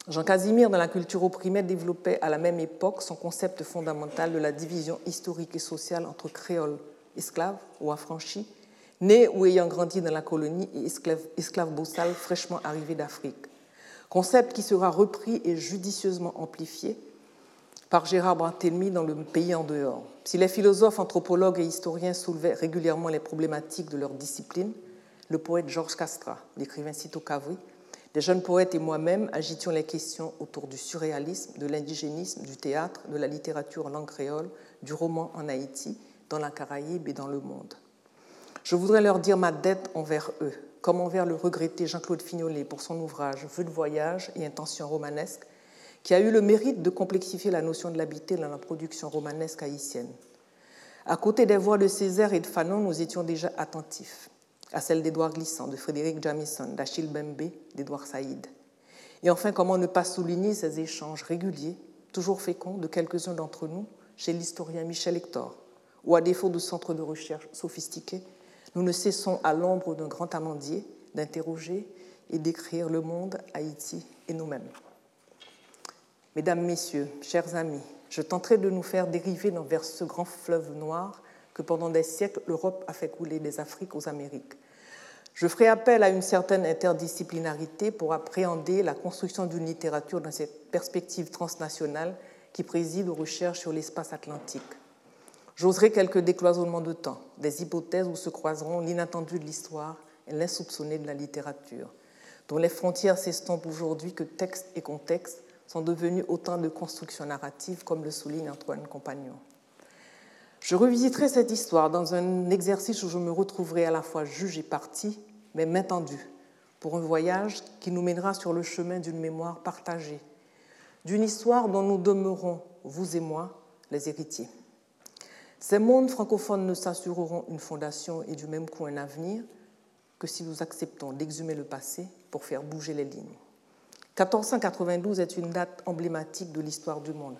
Jean Casimir, dans la culture opprimée, développait à la même époque son concept fondamental de la division historique et sociale entre créoles esclaves ou affranchis, nés ou ayant grandi dans la colonie et esclaves, esclaves fraîchement arrivés d'Afrique. Concept qui sera repris et judicieusement amplifié par Gérard Barthélemy dans Le Pays en dehors. Si les philosophes, anthropologues et historiens soulevaient régulièrement les problématiques de leur discipline, le poète Georges Castra, l'écrivain Cito Cavry, des jeunes poètes et moi-même agitions les questions autour du surréalisme, de l'indigénisme, du théâtre, de la littérature en langue créole, du roman en Haïti, dans la Caraïbe et dans le monde. Je voudrais leur dire ma dette envers eux, comme envers le regretté Jean-Claude Fignolet pour son ouvrage Vœux de voyage et intentions romanesques, qui a eu le mérite de complexifier la notion de l'habité dans la production romanesque haïtienne. À côté des voix de Césaire et de Fanon, nous étions déjà attentifs à celles d'Édouard Glissant, de Frédéric Jamison, d'Achille Bembe, d'Édouard Saïd. Et enfin, comment ne pas souligner ces échanges réguliers, toujours féconds, de quelques-uns d'entre nous chez l'historien Michel Hector, où, à défaut de centres de recherche sophistiqués, nous ne cessons, à l'ombre d'un grand amandier, d'interroger et d'écrire le monde, Haïti et nous-mêmes. Mesdames, Messieurs, chers amis, je tenterai de nous faire dériver vers ce grand fleuve noir que pendant des siècles l'Europe a fait couler des Afriques aux Amériques. Je ferai appel à une certaine interdisciplinarité pour appréhender la construction d'une littérature dans cette perspective transnationale qui préside aux recherches sur l'espace atlantique. J'oserai quelques décloisonnements de temps, des hypothèses où se croiseront l'inattendu de l'histoire et l'insoupçonné de la littérature, dont les frontières s'estompent aujourd'hui que texte et contexte sont devenus autant de constructions narratives, comme le souligne Antoine Compagnon. Je revisiterai cette histoire dans un exercice où je me retrouverai à la fois juge et partie, mais main tendue, pour un voyage qui nous mènera sur le chemin d'une mémoire partagée, d'une histoire dont nous demeurons, vous et moi, les héritiers. Ces mondes francophones ne s'assureront une fondation et du même coup un avenir que si nous acceptons d'exhumer le passé pour faire bouger les lignes. 1492 est une date emblématique de l'histoire du monde.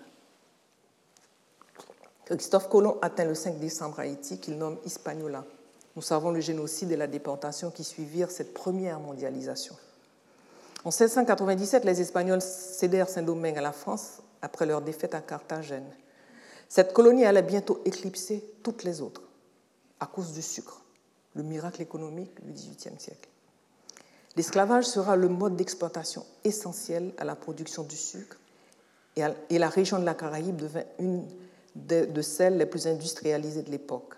Christophe Colomb atteint le 5 décembre Haïti, qu'il nomme Hispaniola. Nous savons le génocide et la déportation qui suivirent cette première mondialisation. En 1697, les Espagnols cédèrent Saint-Domingue à la France après leur défaite à Carthagène. Cette colonie allait bientôt éclipser toutes les autres à cause du sucre, le miracle économique du XVIIIe siècle. L'esclavage sera le mode d'exploitation essentiel à la production du sucre et la région de la Caraïbe devint une de celles les plus industrialisées de l'époque.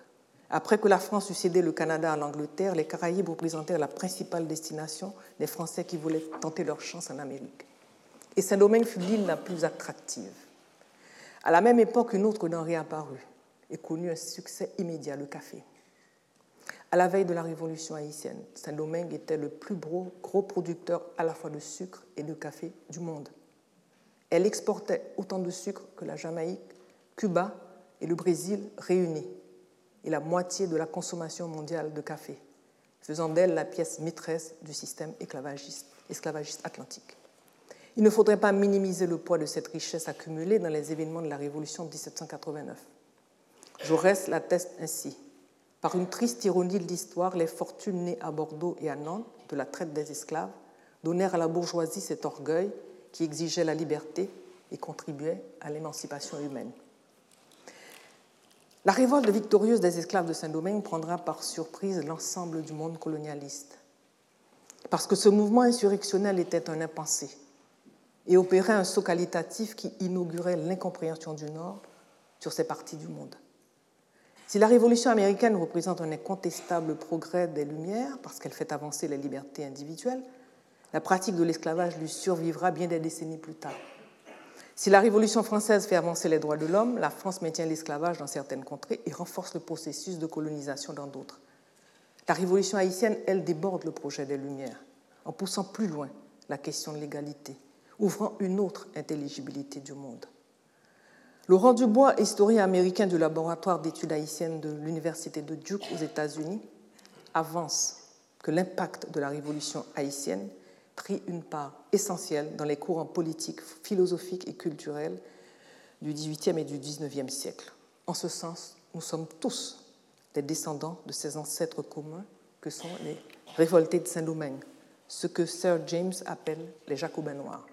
Après que la France eut cédé le Canada à l'Angleterre, les Caraïbes représentèrent la principale destination des Français qui voulaient tenter leur chance en Amérique. Et Saint-Domingue fut l'île la plus attractive. À la même époque, une autre denrée apparut et connut un succès immédiat, le café. À la veille de la Révolution haïtienne, Saint-Domingue était le plus gros, producteur à la fois de sucre et de café du monde. Elle exportait autant de sucre que la Jamaïque, Cuba et le Brésil réunis, et la moitié de la consommation mondiale de café, faisant d'elle la pièce maîtresse du système esclavagiste, esclavagiste atlantique. Il ne faudrait pas minimiser le poids de cette richesse accumulée dans les événements de la Révolution de 1789. Jaurès l'atteste ainsi. Par une triste ironie de l'histoire, les fortunes nées à Bordeaux et à Nantes de la traite des esclaves donnèrent à la bourgeoisie cet orgueil qui exigeait la liberté et contribuait à l'émancipation humaine. La révolte victorieuse des esclaves de Saint-Domingue prendra par surprise l'ensemble du monde colonialiste, parce que ce mouvement insurrectionnel était un impensé et opérait un saut qualitatif qui inaugurait l'incompréhension du Nord sur ces parties du monde. Si la Révolution américaine représente un incontestable progrès des Lumières, parce qu'elle fait avancer les libertés individuelles, la pratique de l'esclavage lui survivra bien des décennies plus tard. Si la Révolution française fait avancer les droits de l'homme, la France maintient l'esclavage dans certaines contrées et renforce le processus de colonisation dans d'autres. La Révolution haïtienne, elle, déborde le projet des Lumières en poussant plus loin la question de l'égalité, ouvrant une autre intelligibilité du monde. Laurent Dubois, historien américain du laboratoire d'études haïtiennes de l'Université de Duke aux États-Unis, avance que l'impact de la révolution haïtienne pris une part essentielle dans les courants politiques, philosophiques et culturels du XVIIIe et du XIXe siècle. En ce sens, nous sommes tous des descendants de ces ancêtres communs que sont les révoltés de Saint-Domingue, ce que Sir James appelle les Jacobins noirs.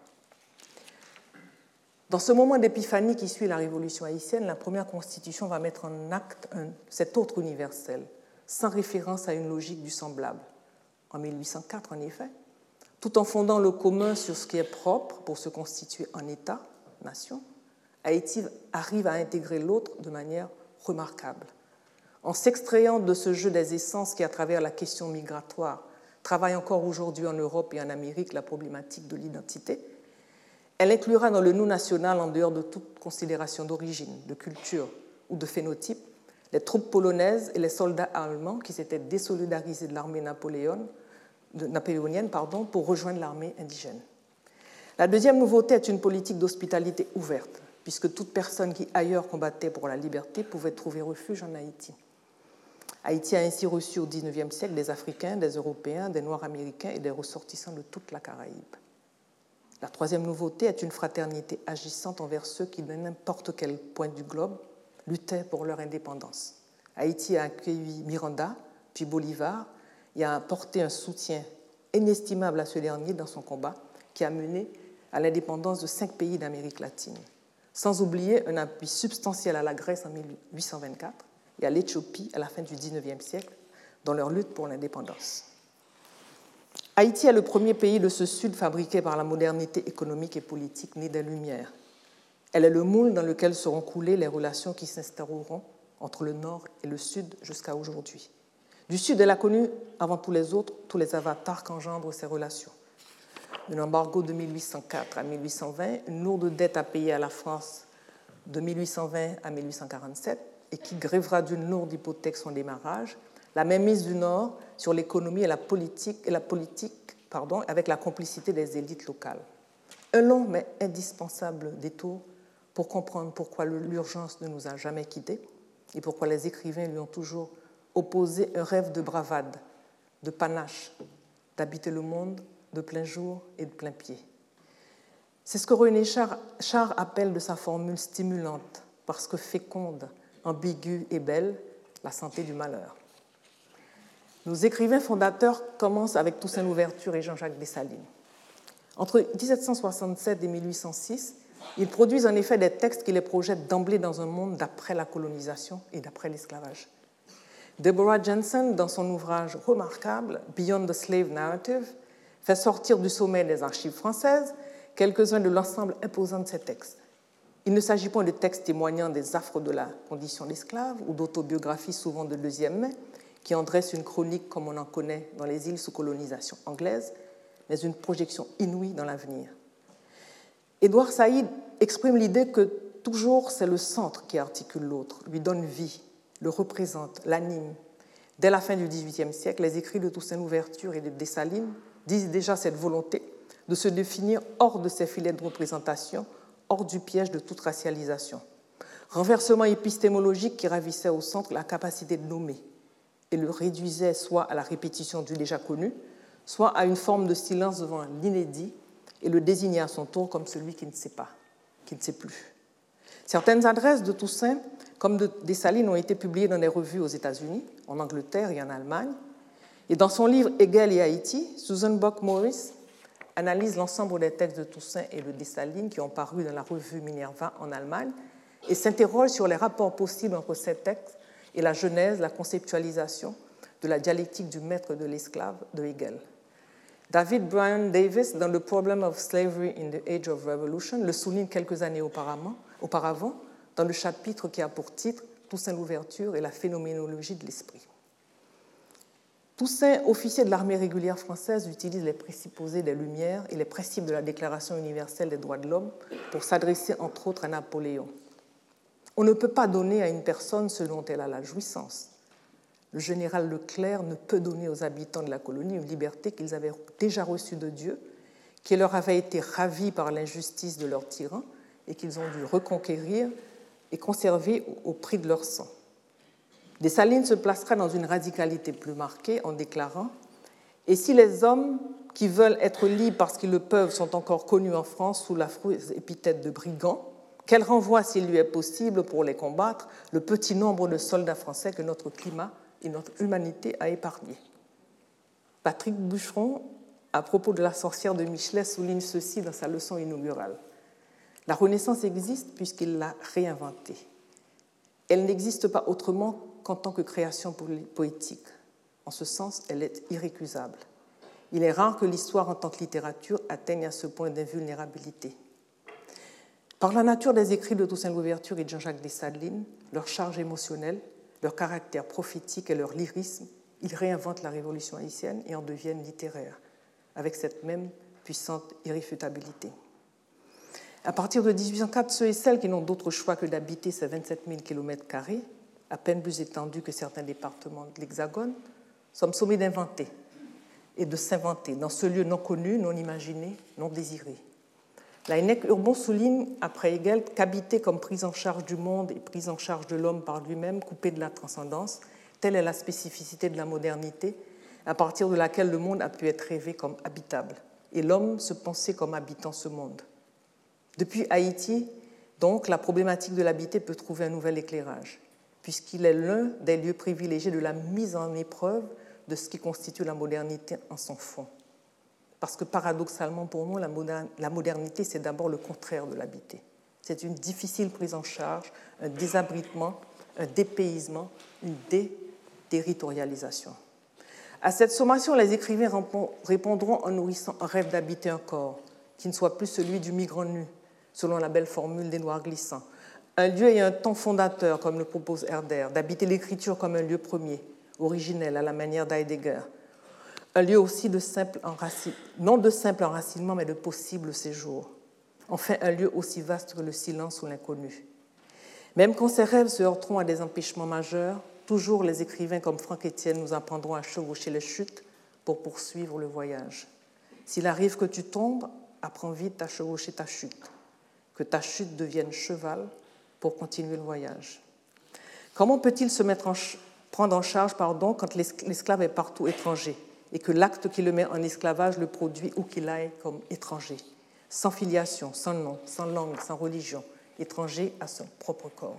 Dans ce moment d'épiphanie qui suit la révolution haïtienne, la première constitution va mettre en acte cet autre universel, sans référence à une logique du semblable. En 1804, en effet, tout en fondant le commun sur ce qui est propre pour se constituer en État, nation, Haïti arrive à intégrer l'autre de manière remarquable. En s'extrayant de ce jeu des essences qui, à travers la question migratoire, travaille encore aujourd'hui en Europe et en Amérique la problématique de l'identité, elle inclura dans le nous national, en dehors de toute considération d'origine, de culture ou de phénotype, les troupes polonaises et les soldats allemands qui s'étaient désolidarisés de l'armée napoléonienne pardon, pour rejoindre l'armée indigène. La deuxième nouveauté est une politique d'hospitalité ouverte, puisque toute personne qui ailleurs combattait pour la liberté pouvait trouver refuge en Haïti. Haïti a ainsi reçu au XIXe siècle des Africains, des Européens, des Noirs américains et des ressortissants de toute la Caraïbe. La troisième nouveauté est une fraternité agissante envers ceux qui, de n'importe quel point du globe, luttaient pour leur indépendance. Haïti a accueilli Miranda, puis Bolivar, et a apporté un soutien inestimable à ce dernier dans son combat qui a mené à l'indépendance de cinq pays d'Amérique latine, sans oublier un appui substantiel à la Grèce en 1824 et à l'Éthiopie à la fin du XIXe siècle dans leur lutte pour l'indépendance. Haïti est le premier pays de ce Sud fabriqué par la modernité économique et politique née des Lumières. Elle est le moule dans lequel seront coulées les relations qui s'installeront entre le Nord et le Sud jusqu'à aujourd'hui. Du Sud, elle a connu, avant tous les autres, tous les avatars qu'engendrent ces relations. Un embargo de 1804 à 1820, une lourde dette à payer à la France de 1820 à 1847 et qui grèvera d'une lourde hypothèque son démarrage, la même mise du Nord sur l'économie et la politique, pardon, avec la complicité des élites locales. Un long mais indispensable détour pour comprendre pourquoi l'urgence ne nous a jamais quittés et pourquoi les écrivains lui ont toujours opposer un rêve de bravade, de panache, d'habiter le monde de plein jour et de plein pied. C'est ce que René Char, appelle de sa formule stimulante, parce que féconde, ambiguë et belle, la santé du malheur. Nos écrivains fondateurs commencent avec Toussaint Louverture et Jean-Jacques Dessalines. Entre 1767 et 1806, ils produisent en effet des textes qui les projettent d'emblée dans un monde d'après la colonisation et d'après l'esclavage. Deborah Jensen, dans son ouvrage remarquable Beyond the Slave Narrative, fait sortir du sommet des archives françaises quelques-uns de l'ensemble imposant de ces textes. Il ne s'agit pas de textes témoignant des affres de la condition d'esclave ou d'autobiographies souvent de deuxième main qui en dressent une chronique comme on en connaît dans les îles sous colonisation anglaise, mais une projection inouïe dans l'avenir. Édouard Saïd exprime l'idée que toujours c'est le centre qui articule l'autre, lui donne vie, le représente, l'anime. Dès la fin du XVIIIe siècle, les écrits de Toussaint Louverture et de Dessalines disent déjà cette volonté de se définir hors de ces filets de représentation, hors du piège de toute racialisation. Renversement épistémologique qui ravissait au centre la capacité de nommer et le réduisait soit à la répétition du déjà connu, soit à une forme de silence devant l'inédit et le désignait à son tour comme celui qui ne sait pas, qui ne sait plus. Certaines adresses de Toussaint comme des salines ont été publiées dans des revues aux États-Unis, en Angleterre et en Allemagne. Et dans son livre Hegel et Haïti, Susan Bock Morris analyse l'ensemble des textes de Toussaint et de Dessalines qui ont paru dans la revue Minerva en Allemagne et s'interroge sur les rapports possibles entre ces textes et la genèse, la conceptualisation de la dialectique du maître de l'esclave de Hegel. David Bryan Davis, dans The Problem of Slavery in the Age of Revolution, le souligne quelques années auparavant, dans le chapitre qui a pour titre Toussaint l'ouverture et la phénoménologie de l'esprit. Toussaint, officier de l'armée régulière française, utilise les présupposés des Lumières et les principes de la Déclaration universelle des droits de l'homme pour s'adresser entre autres à Napoléon. On ne peut pas donner à une personne ce dont elle a la jouissance. Le général Leclerc ne peut donner aux habitants de la colonie une liberté qu'ils avaient déjà reçue de Dieu, qui leur avait été ravie par l'injustice de leur tyran et qu'ils ont dû reconquérir et conserver au prix de leur sang. Dessalines se placera dans une radicalité plus marquée en déclarant Et si les hommes qui veulent être libres parce qu'ils le peuvent sont encore connus en France sous la épithète de brigands, qu'elle renvoie, s'il lui est possible, pour les combattre, le petit nombre de soldats français que notre climat et notre humanité a épargné. Patrick Boucheron, à propos de la sorcière de Michelet, souligne ceci dans sa leçon inaugurale. La Renaissance existe puisqu'il l'a réinventée. Elle n'existe pas autrement qu'en tant que création poétique. En ce sens, elle est irrécusable. Il est rare que l'histoire en tant que littérature atteigne à ce point d'invulnérabilité. Par la nature des écrits de Toussaint Louverture et de Jean-Jacques Dessalines, leur charge émotionnelle, leur caractère prophétique et leur lyrisme, ils réinventent la révolution haïtienne et en deviennent littéraires, avec cette même puissante irréfutabilité. À partir de 1804, ceux et celles qui n'ont d'autre choix que d'habiter ces 27 000 km, à peine plus étendus que certains départements de l'Hexagone, sommes sommés d'inventer et de s'inventer dans ce lieu non connu, non imaginé, non désiré. Laennec Urbon souligne, après Hegel, qu'habiter comme prise en charge du monde et prise en charge de l'homme par lui-même, coupé de la transcendance, telle est la spécificité de la modernité, à partir de laquelle le monde a pu être rêvé comme habitable, et l'homme se penser comme habitant ce monde. Depuis Haïti, donc, la problématique de l'habiter peut trouver un nouvel éclairage, puisqu'il est l'un des lieux privilégiés de la mise en épreuve de ce qui constitue la modernité en son fond. Parce que paradoxalement pour nous, la modernité, c'est d'abord le contraire de l'habiter. C'est une difficile prise en charge, un désabritement, un dépaysement, une déterritorialisation. À cette sommation, les écrivains répondront en nourrissant un rêve d'habiter un corps qui ne soit plus celui du migrant nu, selon la belle formule des Noirs glissants. Un lieu et un temps fondateur, comme le propose Herder, d'habiter l'écriture comme un lieu premier, originel, à la manière d'Heidegger, un lieu aussi de simple non de simple enracinement, mais de possible séjour. Enfin, un lieu aussi vaste que le silence ou l'inconnu. Même quand ces rêves se heurteront à des empêchements majeurs, toujours les écrivains comme Franck Etienne nous apprendront à chevaucher les chutes pour poursuivre le voyage. S'il arrive que tu tombes, apprends vite à chevaucher ta chute, que ta chute devienne cheval pour continuer le voyage. Comment peut-il se mettre en prendre en charge pardon, quand l'esclave est partout étranger? Et que l'acte qui le met en esclavage le produit où qu'il aille comme étranger, sans filiation, sans nom, sans langue, sans religion, étranger à son propre corps.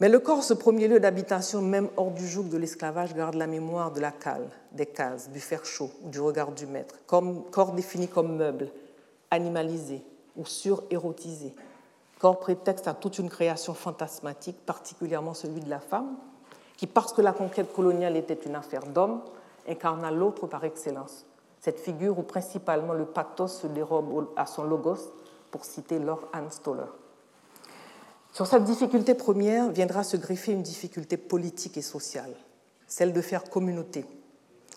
Mais le corps, ce premier lieu d'habitation, même hors du joug de l'esclavage, garde la mémoire de la cale, des cases, du fer chaud ou du regard du maître, comme, corps défini comme meuble, animalisé ou surérotisé, corps prétexte à toute une création fantasmatique, particulièrement celui de la femme, qui, parce que la conquête coloniale était une affaire d'hommes, incarna l'autre par excellence, cette figure où principalement le pathos se dérobe à son logos, pour citer Lord Anne. Sur cette difficulté première viendra se greffer une difficulté politique et sociale, celle de faire communauté.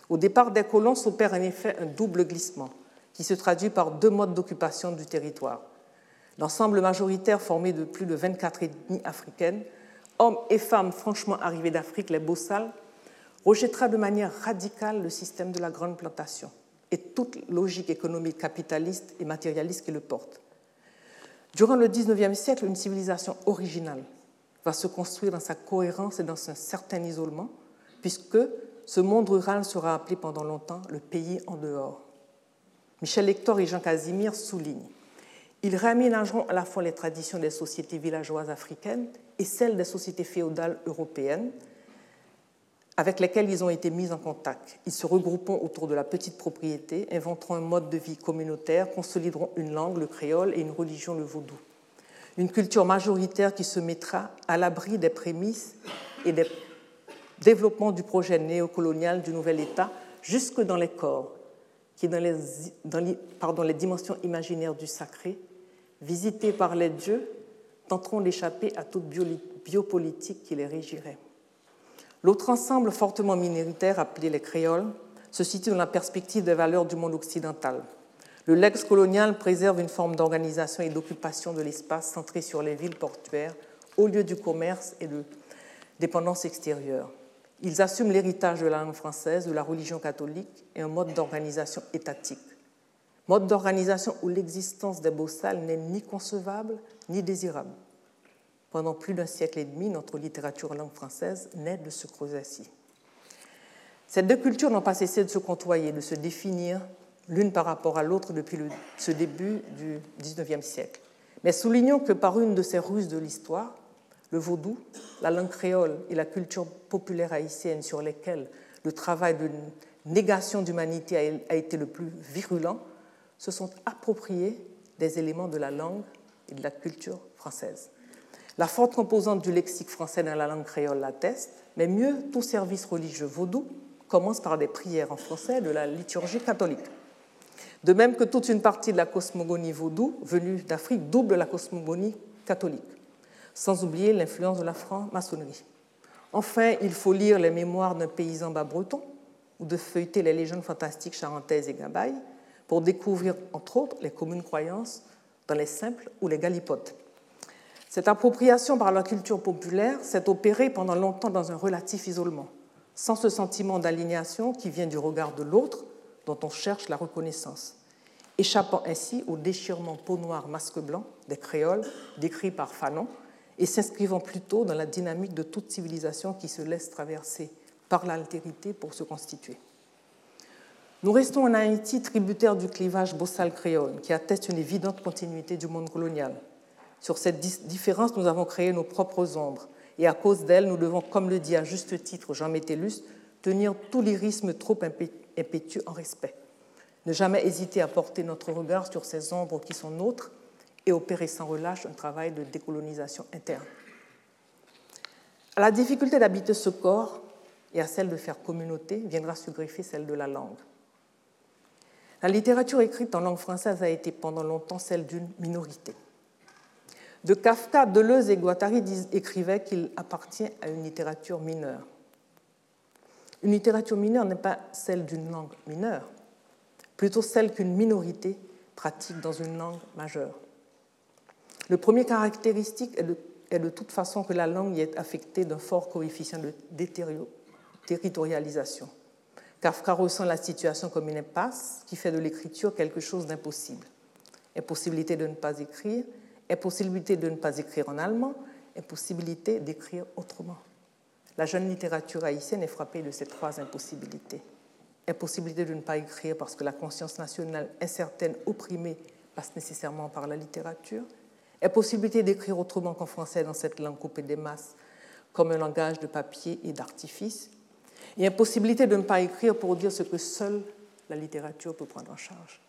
Au départ des colons s'opère en effet un double glissement qui se traduit par deux modes d'occupation du territoire. L'ensemble majoritaire formé de plus de 24 ethnies africaines, hommes et femmes franchement arrivés d'Afrique, les Bossales, rejettera de manière radicale le système de la grande plantation et toute logique économique capitaliste et matérialiste qui le porte. Durant le XIXe siècle, une civilisation originale va se construire dans sa cohérence et dans un certain isolement, puisque ce monde rural sera appelé pendant longtemps le pays en dehors. Michel Hector et Jean Casimir soulignent ils réaménageront à la fois les traditions des sociétés villageoises africaines et celles des sociétés féodales européennes, avec lesquels ils ont été mis en contact. Ils se regrouperont autour de la petite propriété, inventeront un mode de vie communautaire, consolideront une langue, le créole, et une religion, le vaudou. Une culture majoritaire qui se mettra à l'abri des prémices et des développements du projet néocolonial du nouvel État jusque dans les corps, qui, dans les, dans les dimensions imaginaires du sacré, visités par les dieux, tenteront d'échapper à toute biopolitique qui les régirait. L'autre ensemble fortement minoritaire, appelé les créoles, se situe dans la perspective des valeurs du monde occidental. Le lex colonial préserve une forme d'organisation et d'occupation de l'espace centrée sur les villes portuaires, au lieu du commerce et de dépendance extérieure. Ils assument l'héritage de la langue française, de la religion catholique et un mode d'organisation étatique. Mode d'organisation où l'existence des bossales n'est ni concevable ni désirable. Pendant plus d'un siècle et demi, notre littérature langue française naît de ce creuset-ci. Ces deux cultures n'ont pas cessé de se côtoyer, de se définir l'une par rapport à l'autre depuis ce début du XIXe siècle. Mais soulignons que par une de ces ruses de l'histoire, le vaudou, la langue créole et la culture populaire haïtienne sur lesquelles le travail de négation d'humanité a été le plus virulent, se sont appropriés des éléments de la langue et de la culture française. La forte composante du lexique français dans la langue créole l'atteste, mais mieux, tout service religieux vaudou commence par des prières en français de la liturgie catholique. De même que toute une partie de la cosmogonie vaudou venue d'Afrique double la cosmogonie catholique, sans oublier l'influence de la franc-maçonnerie. Enfin, il faut lire les mémoires d'un paysan bas-breton ou de feuilleter les légendes fantastiques charentaises et gabailles pour découvrir, entre autres, les communes croyances dans les simples ou les galipotes. Cette appropriation par la culture populaire s'est opérée pendant longtemps dans un relatif isolement, sans ce sentiment d'aliénation qui vient du regard de l'autre dont on cherche la reconnaissance, échappant ainsi au déchirement peau noire masque blanc des créoles décrits par Fanon et s'inscrivant plutôt dans la dynamique de toute civilisation qui se laisse traverser par l'altérité pour se constituer. Nous restons en Haïti tributaires du clivage bossal-créole qui atteste une évidente continuité du monde colonial sur cette différence, nous avons créé nos propres ombres. Et à cause d'elles, nous devons, comme le dit à juste titre Jean Métellus, tenir tout lyrisme trop impétueux en respect. Ne jamais hésiter à porter notre regard sur ces ombres qui sont nôtres et opérer sans relâche un travail de décolonisation interne. À la difficulté d'habiter ce corps et à celle de faire communauté viendra se greffer celle de la langue. La littérature écrite en langue française a été pendant longtemps celle d'une minorité. De Kafka, Deleuze et Guattari écrivaient qu'il appartient à une littérature mineure. Une littérature mineure n'est pas celle d'une langue mineure, plutôt celle qu'une minorité pratique dans une langue majeure. Le premier caractéristique est de, est de toute façon que la langue y est affectée d'un fort coefficient de territorialisation. Kafka ressent la situation comme une impasse qui fait de l'écriture quelque chose d'impossible. Impossibilité de ne pas écrire, impossibilité de ne pas écrire en allemand, impossibilité d'écrire autrement. La jeune littérature haïtienne est frappée de ces trois impossibilités. Impossibilité de ne pas écrire parce que la conscience nationale incertaine, opprimée, passe nécessairement par la littérature. Impossibilité d'écrire autrement qu'en français dans cette langue coupée des masses, comme un langage de papier et d'artifice. Et impossibilité de ne pas écrire pour dire ce que seule la littérature peut prendre en charge.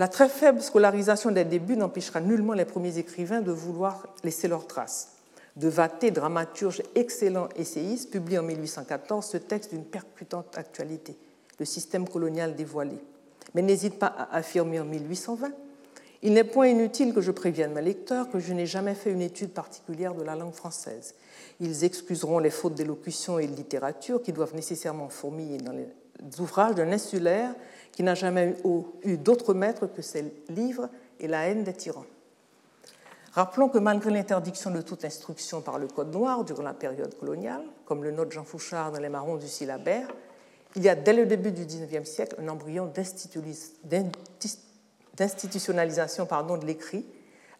La très faible scolarisation des débuts n'empêchera nullement les premiers écrivains de vouloir laisser leurs traces. De Vaté, dramaturge excellent essayiste, publie en 1814 ce texte d'une percutante actualité, Le système colonial dévoilé. Mais n'hésite pas à affirmer en 1820 Il n'est point inutile que je prévienne mes lecteurs que je n'ai jamais fait une étude particulière de la langue française. Ils excuseront les fautes d'élocution et de littérature qui doivent nécessairement fourmiller dans les ouvrages d'un insulaire qui n'a jamais eu, d'autre maître que ses livres et la haine des tyrans. Rappelons que malgré l'interdiction de toute instruction par le Code noir durant la période coloniale, comme le note Jean Fouchard dans Les Marrons du syllabaire, il y a dès le début du XIXe siècle un embryon d'institutionnalisation de l'écrit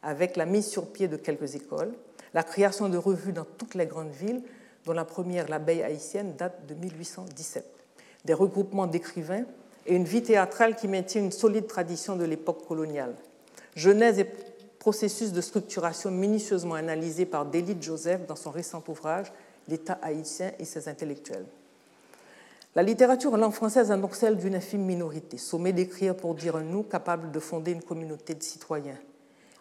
avec la mise sur pied de quelques écoles, la création de revues dans toutes les grandes villes, dont la première, l'abeille haïtienne, date de 1817, des regroupements d'écrivains et une vie théâtrale qui maintient une solide tradition de l'époque coloniale. Genèse et processus de structuration minutieusement analysés par Délit Joseph dans son récent ouvrage l'État haïtien et ses intellectuels. La littérature en langue française est donc celle d'une infime minorité, sommée d'écrire pour dire un nous, capable de fonder une communauté de citoyens.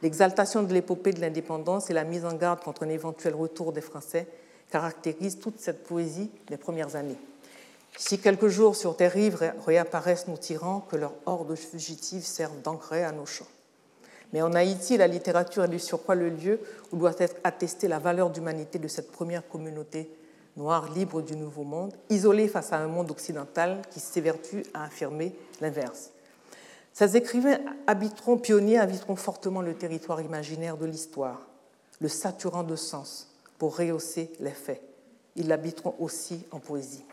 L'exaltation de l'épopée de l'indépendance et la mise en garde contre un éventuel retour des Français caractérisent toute cette poésie des premières années. Si quelques jours sur tes rives réapparaissent nos tyrans, que leurs hordes fugitives servent d'engrais à nos champs. Mais en Haïti, la littérature est du surcroît le lieu où doit être attestée la valeur d'humanité de cette première communauté noire libre du Nouveau Monde, isolée face à un monde occidental qui s'évertue à affirmer l'inverse. Ces écrivains habiteront, pionniers habiteront fortement le territoire imaginaire de l'histoire, le saturant de sens pour rehausser les faits. Ils l'habiteront aussi en poésie.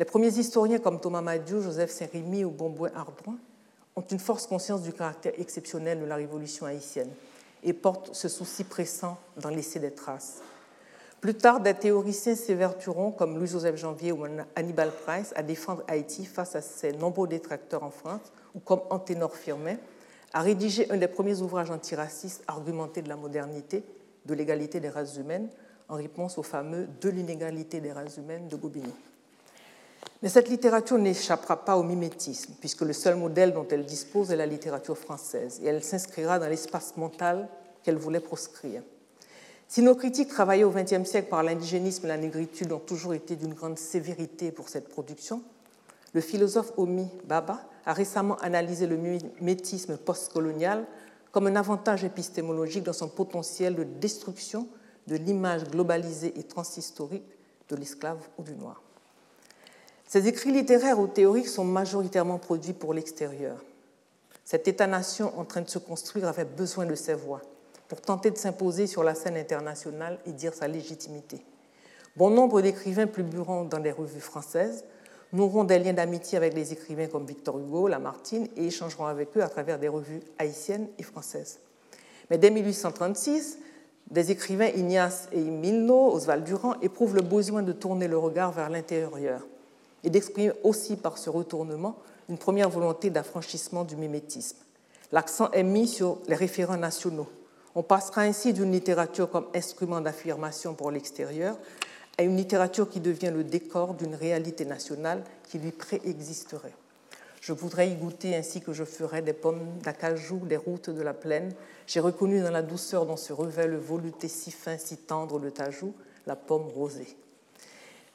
Les premiers historiens comme Thomas Madiou, Joseph Saint-Rémy ou Bombouin Ardouin ont une force conscience du caractère exceptionnel de la révolution haïtienne et portent ce souci pressant d'en laisser des traces. Plus tard, des théoriciens s'évertueront, comme Louis-Joseph Janvier ou Hannibal Price, à défendre Haïti face à ses nombreux détracteurs en France, ou comme Anténor Firmin, à rédiger un des premiers ouvrages antiracistes argumentés de la modernité, de l'égalité des races humaines, en réponse au fameux De l'inégalité des races humaines de Gobineau. Mais cette littérature n'échappera pas au mimétisme, puisque le seul modèle dont elle dispose est la littérature française, et elle s'inscrira dans l'espace mental qu'elle voulait proscrire. Si nos critiques travaillées au XXe siècle par l'indigénisme et la négritude ont toujours été d'une grande sévérité pour cette production, le philosophe Omi Baba a récemment analysé le mimétisme postcolonial comme un avantage épistémologique dans son potentiel de destruction de l'image globalisée et transhistorique de l'esclave ou du noir. Ces écrits littéraires ou théoriques sont majoritairement produits pour l'extérieur. Cet État-nation en train de se construire avait besoin de ces voix pour tenter de s'imposer sur la scène internationale et dire sa légitimité. Bon nombre d'écrivains publieront dans les revues françaises, noueront des liens d'amitié avec les écrivains comme Victor Hugo, Lamartine et échangeront avec eux à travers des revues haïtiennes et françaises. Mais dès 1836, des écrivains Ignace et Milno, Oswald Durand, éprouvent le besoin de tourner le regard vers l'intérieur et d'exprimer aussi par ce retournement une première volonté d'affranchissement du mimétisme. L'accent est mis sur les référents nationaux. On passera ainsi d'une littérature comme instrument d'affirmation pour l'extérieur à une littérature qui devient le décor d'une réalité nationale qui lui préexisterait. Je voudrais y goûter ainsi que je ferais des pommes d'acajou, des routes de la plaine. J'ai reconnu dans la douceur dont se revêt le voluté si fin, si tendre le tajou, la pomme rosée.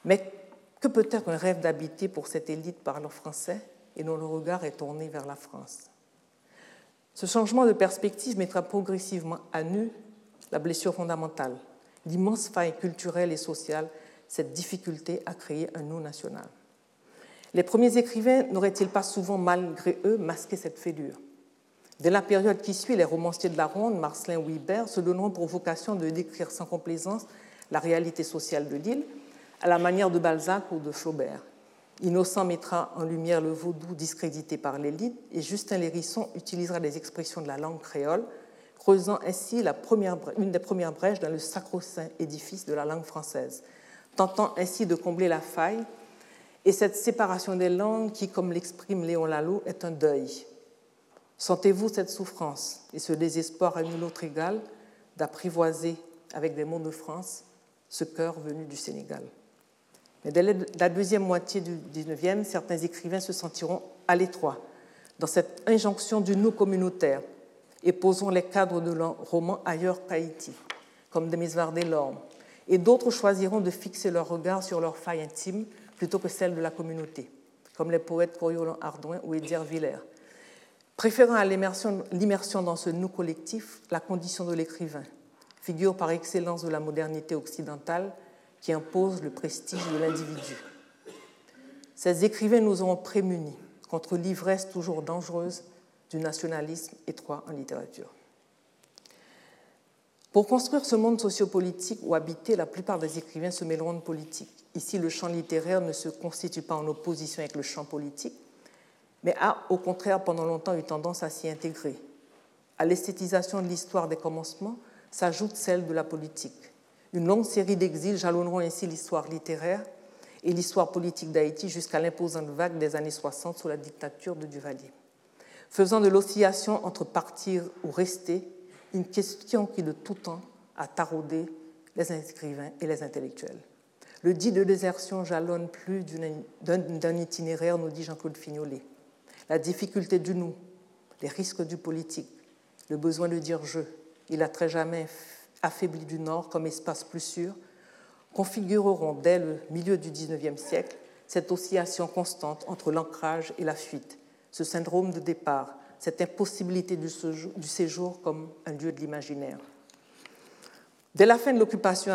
Mais que peut être un rêve d'habiter pour cette élite parlant français et dont le regard est tourné vers la France? Ce changement de perspective mettra progressivement à nu la blessure fondamentale, l'immense faille culturelle et sociale, cette difficulté à créer un nous national. Les premiers écrivains n'auraient-ils pas souvent, malgré eux, masqué cette fêlure? Dès la période qui suit, les romanciers de la Ronde, Marcelin ou Ibert, se donneront pour vocation de décrire sans complaisance la réalité sociale de l'île à la manière de Balzac ou de Flaubert. Innocent mettra en lumière le vaudou discrédité par l'élite et Justin Lérisson utilisera des expressions de la langue créole, creusant ainsi une des premières brèches dans le sacro-saint édifice de la langue française, tentant ainsi de combler la faille et cette séparation des langues qui, comme l'exprime Léon Lalo, est un deuil. Sentez-vous cette souffrance et ce désespoir à nul autre égal d'apprivoiser avec des mots de France ce cœur venu du Sénégal? Mais dès la deuxième moitié du XIXe, certains écrivains se sentiront à l'étroit dans cette injonction du nous communautaire et poseront les cadres de leur roman ailleurs qu'Haïti, comme Demis Vardelorme. Et d'autres choisiront de fixer leur regard sur leurs failles intimes plutôt que celles de la communauté, comme les poètes Coriolan Ardouin ou Edgar Villers, préférant à l'immersion dans ce nous collectif la condition de l'écrivain, figure par excellence de la modernité occidentale qui impose le prestige de l'individu. Ces écrivains nous ont prémunis contre l'ivresse toujours dangereuse du nationalisme étroit en littérature. Pour construire ce monde sociopolitique où habiter, la plupart des écrivains se mêleront de politique. Ici, le champ littéraire ne se constitue pas en opposition avec le champ politique, mais a au contraire pendant longtemps eu tendance à s'y intégrer. À l'esthétisation de l'histoire des commencements s'ajoute celle de la politique. Une longue série d'exils jalonneront ainsi l'histoire littéraire et l'histoire politique d'Haïti jusqu'à l'imposante vague des années 60 sous la dictature de Duvalier, faisant de l'oscillation entre partir ou rester une question qui de tout temps a taraudé les écrivains et les intellectuels. Le dit de désertion jalonne plus d'un itinéraire, nous dit Jean-Claude Fignolet. La difficulté du nous, les risques du politique, le besoin de dire je, il a très jamais affaibli du Nord comme espace plus sûr, configureront dès le milieu du XIXe siècle cette oscillation constante entre l'ancrage et la fuite, ce syndrome de départ, cette impossibilité du séjour comme un lieu de l'imaginaire. Dès la fin de l'occupation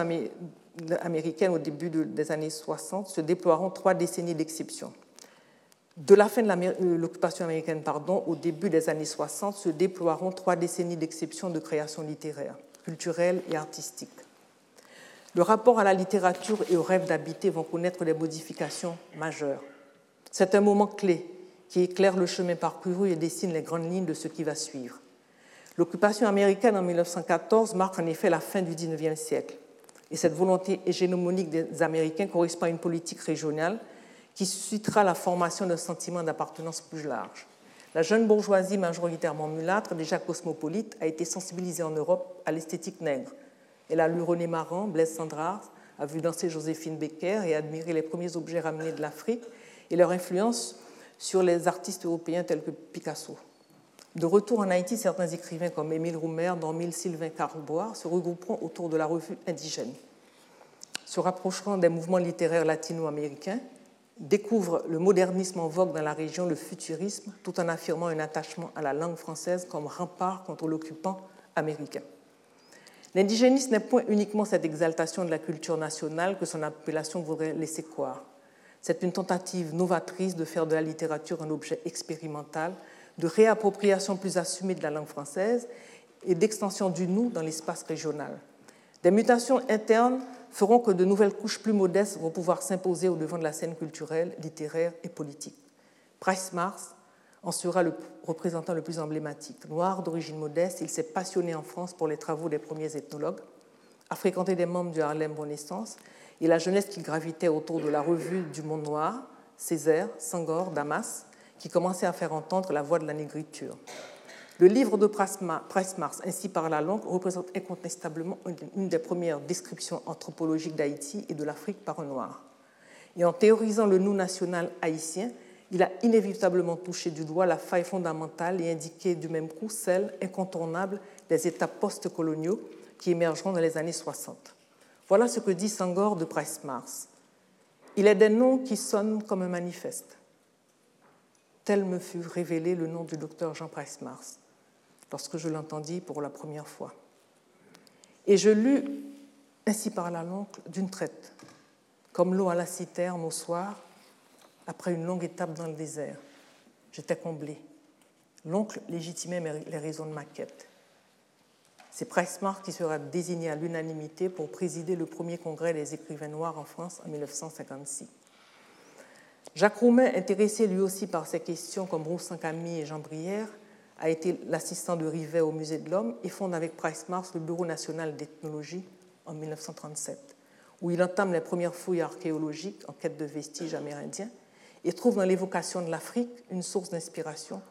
américaine au début des années 60 se déploieront trois décennies d'exception. De la fin de euh, l'occupation américaine pardon, au début des années 60 se déploieront trois décennies d'exception de création littéraire, culturelle et artistique. Le rapport à la littérature et au rêve d'habiter vont connaître des modifications majeures. C'est un moment clé qui éclaire le chemin parcouru et dessine les grandes lignes de ce qui va suivre. L'occupation américaine en 1914 marque en effet la fin du XIXe siècle. Et cette volonté hégémonique des Américains correspond à une politique régionale qui suscitera la formation d'un sentiment d'appartenance plus large. La jeune bourgeoisie majoritairement mulâtre, déjà cosmopolite, a été sensibilisée en Europe à l'esthétique nègre. Elle a lu René Maran, Blaise Cendrars, a vu danser Joséphine Becker et admiré les premiers objets ramenés de l'Afrique et leur influence sur les artistes européens tels que Picasso. De retour en Haïti, certains écrivains comme Émile Roumer, Dormil, Sylvain Carboire se regrouperont autour de la revue indigène. Se rapprocheront des mouvements littéraires latino-américains, découvrent le modernisme en vogue dans la région, le futurisme, tout en affirmant un attachement à la langue française comme rempart contre l'occupant américain. L'indigénisme n'est point uniquement cette exaltation de la culture nationale que son appellation voudrait laisser croire. C'est une tentative novatrice de faire de la littérature un objet expérimental, de réappropriation plus assumée de la langue française et d'extension du nous dans l'espace régional. Des mutations internes feront que de nouvelles couches plus modestes vont pouvoir s'imposer au devant de la scène culturelle, littéraire et politique. Price Mars en sera le représentant le plus emblématique. Noir d'origine modeste, il s'est passionné en France pour les travaux des premiers ethnologues, a fréquenté des membres du Harlem Renaissance et la jeunesse qui gravitait autour de la revue du Monde Noir, Césaire, Sangor, Damas, qui commençait à faire entendre la voix de la négriture. Le livre de Price-Mars, ainsi par la langue, représente incontestablement une des premières descriptions anthropologiques d'Haïti et de l'Afrique par un noir. Et en théorisant le nous national haïtien, il a inévitablement touché du doigt la faille fondamentale et indiqué du même coup celle incontournable des États post-coloniaux qui émergeront dans les années 60. Voilà ce que dit Sangor de Price-Mars. Il est des noms qui sonnent comme un manifeste. Tel me fut révélé le nom du docteur Jean Price-Mars lorsque je l'entendis pour la première fois. Et je lus ainsi par la langue d'une traite, comme l'eau à la citerne au soir, après une longue étape dans le désert. J'étais comblé. L'oncle légitimait les raisons de ma quête. C'est Price-Mars qui sera désigné à l'unanimité pour présider le premier congrès des écrivains noirs en France en 1956. Jacques Roumain, intéressé lui aussi par ces questions comme Roussan Camille et Jean Brière, a été l'assistant de Rivet au Musée de l'Homme et fonde avec Price-Mars le Bureau national d'ethnologie en 1937, où il entame les premières fouilles archéologiques en quête de vestiges amérindiens et trouve dans l'évocation de l'Afrique une source d'inspiration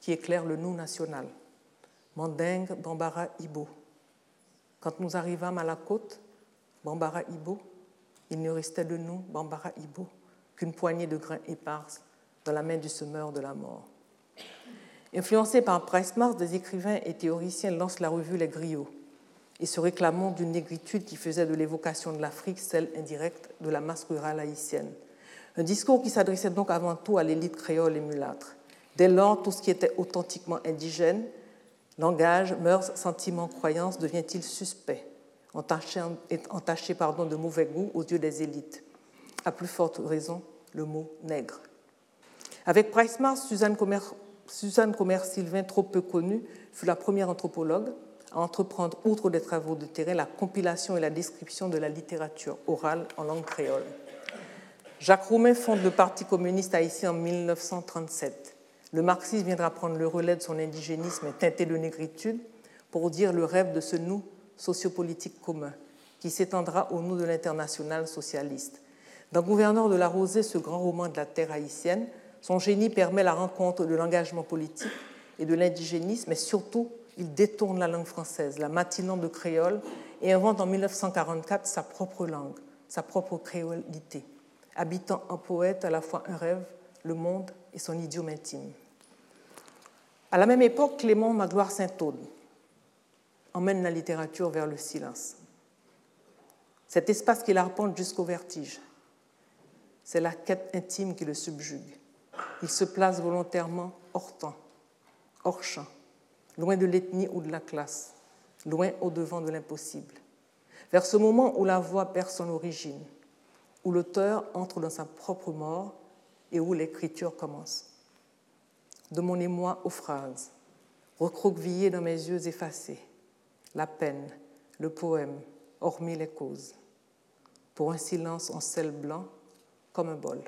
qui éclaire le nous national. Mandingue, Bambara, Ibo. Quand nous arrivâmes à la côte, Bambara, Ibo, il ne restait de nous, Bambara, Ibo, qu'une poignée de grains épars dans la main du semeur de la mort. Influencés par Price-Mars, des écrivains et théoriciens lancent la revue Les Griots et se réclamant d'une négritude qui faisait de l'évocation de l'Afrique celle indirecte de la masse rurale haïtienne. Un discours qui s'adressait donc avant tout à l'élite créole et mulâtre. Dès lors, tout ce qui était authentiquement indigène Langage, mœurs, sentiments, croyances devient-il suspect, entaché, de mauvais goût aux yeux des élites? À plus forte raison, le mot nègre. Avec Price Mars, Suzanne Comer, Suzanne Comer-Sylvain, trop peu connue, fut la première anthropologue à entreprendre, outre des travaux de terrain, la compilation et la description de la littérature orale en langue créole. Jacques Roumain fonde le Parti communiste haïtien en 1937 le marxisme viendra prendre le relais de son indigénisme teinté de négritude pour dire le rêve de ce nous sociopolitique commun qui s'étendra au nous de l'international socialiste. Dans Gouverneur de la Rosée, ce grand roman de la terre haïtienne, son génie permet la rencontre de l'engagement politique et de l'indigénisme, mais surtout, il détourne la langue française, la matinant de créole, et invente en 1944 sa propre langue, sa propre créolité, habitant en poète à la fois un rêve, le monde et son idiome intime. À la même époque, Clément Magloire Saint-Aude emmène la littérature vers le silence. Cet espace qui l'arpente jusqu'au vertige, c'est la quête intime qui le subjugue. Il se place volontairement hors temps, hors champ, loin de l'ethnie ou de la classe, loin au-devant de l'impossible. Vers ce moment où la voix perd son origine, où l'auteur entre dans sa propre mort et où l'écriture commence. De mon émoi aux phrases, recroquevillées dans mes yeux effacés, la peine, le poème, hormis les causes, pour un silence en sel blanc comme un bol.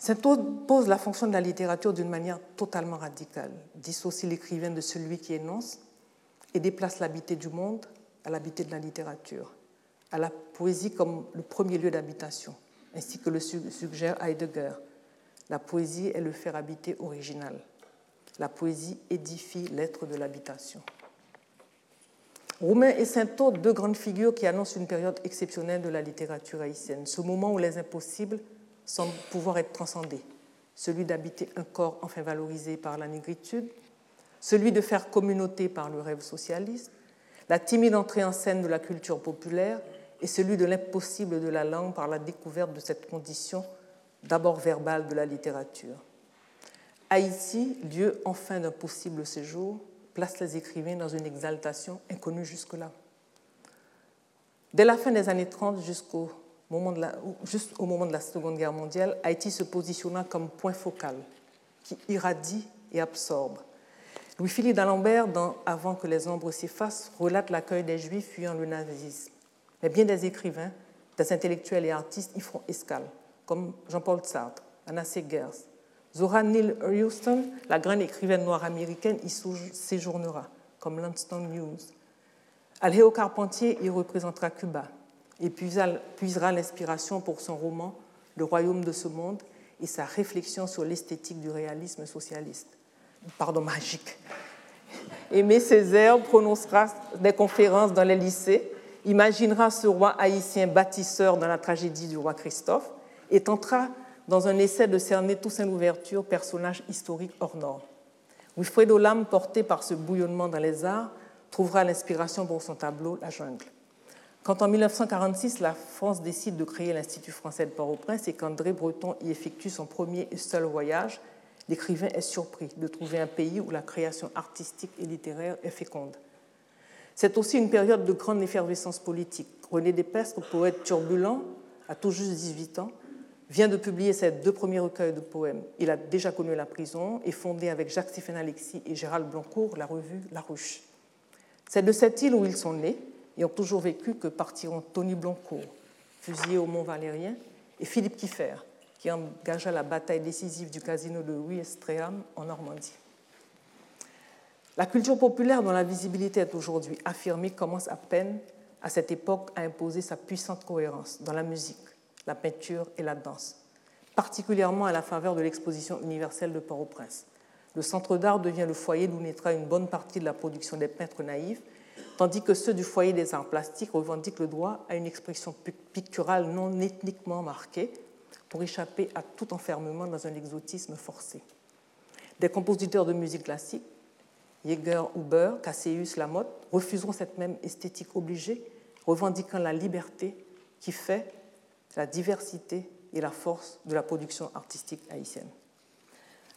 Saint-Aude pose la fonction de la littérature d'une manière totalement radicale, dissocie l'écrivain de celui qui énonce et déplace l'habité du monde à l'habité de la littérature, à la poésie comme le premier lieu d'habitation, ainsi que le suggère Heidegger. La poésie est le faire habiter original. La poésie édifie l'être de l'habitation. Roumain et Saint-Aude, deux grandes figures qui annoncent une période exceptionnelle de la littérature haïtienne, ce moment où les impossibles semblent pouvoir être transcendés, celui d'habiter un corps enfin valorisé par la négritude, celui de faire communauté par le rêve socialiste, la timide entrée en scène de la culture populaire et celui de l'impossible de la langue par la découverte de cette condition d'abord verbale de la littérature. Haïti, lieu enfin d'un possible séjour, place les écrivains dans une exaltation inconnue jusque-là. Dès la fin des années 30 jusqu'au juste au moment de la Seconde Guerre mondiale, Haïti se positionna comme point focal qui irradie et absorbe. Louis-Philippe d'Alembert, dans Avant que les ombres s'effacent, relate l'accueil des Juifs fuyant le nazisme. Mais bien des écrivains, des intellectuels et artistes y font escale, comme Jean-Paul Sartre, Anna Segers, Zora Neale Houston, la grande écrivaine noire américaine, y séjournera, comme Langston Hughes. Aléo Carpentier y représentera Cuba et puisera l'inspiration pour son roman Le royaume de ce monde et sa réflexion sur l'esthétique du réalisme socialiste. Pardon, magique. Aimé Césaire prononcera des conférences dans les lycées, imaginera ce roi haïtien bâtisseur dans la tragédie du roi Christophe et tentera dans un essai de cerner Toussaint Louverture, personnage historique hors norme. Wilfredo Lam, porté par ce bouillonnement dans les arts, trouvera l'inspiration pour son tableau La jungle. Quand en 1946, la France décide de créer l'Institut français de Port-au-Prince et qu'André Breton y effectue son premier et seul voyage, l'écrivain est surpris de trouver un pays où la création artistique et littéraire est féconde. C'est aussi une période de grande effervescence politique. René Despestre, poète turbulent, a tout juste 18 ans, vient de publier ses deux premiers recueils de poèmes. Il a déjà connu la prison et fondé avec Jacques-Stéphane Alexis et Gérald Blancourt la revue La Ruche. C'est de cette île où ils sont nés ont toujours vécu que partiront Tony Blancourt, fusillé au Mont Valérien, et Philippe Kiffer, qui engagea la bataille décisive du casino de Ouistreham en Normandie. La culture populaire dont la visibilité est aujourd'hui affirmée commence à peine à cette époque à imposer sa puissante cohérence dans la musique, la peinture et la danse, particulièrement à la faveur de l'exposition universelle de Port-au-Prince. Le centre d'art devient le foyer d'où naîtra une bonne partie de la production des peintres naïfs, tandis que ceux du foyer des arts plastiques revendiquent le droit à une expression picturale non ethniquement marquée pour échapper à tout enfermement dans un exotisme forcé. Des compositeurs de musique classique, Jäger, Huber, Cassius, Lamotte, refuseront cette même esthétique obligée, revendiquant la liberté qui fait la diversité et la force de la production artistique haïtienne.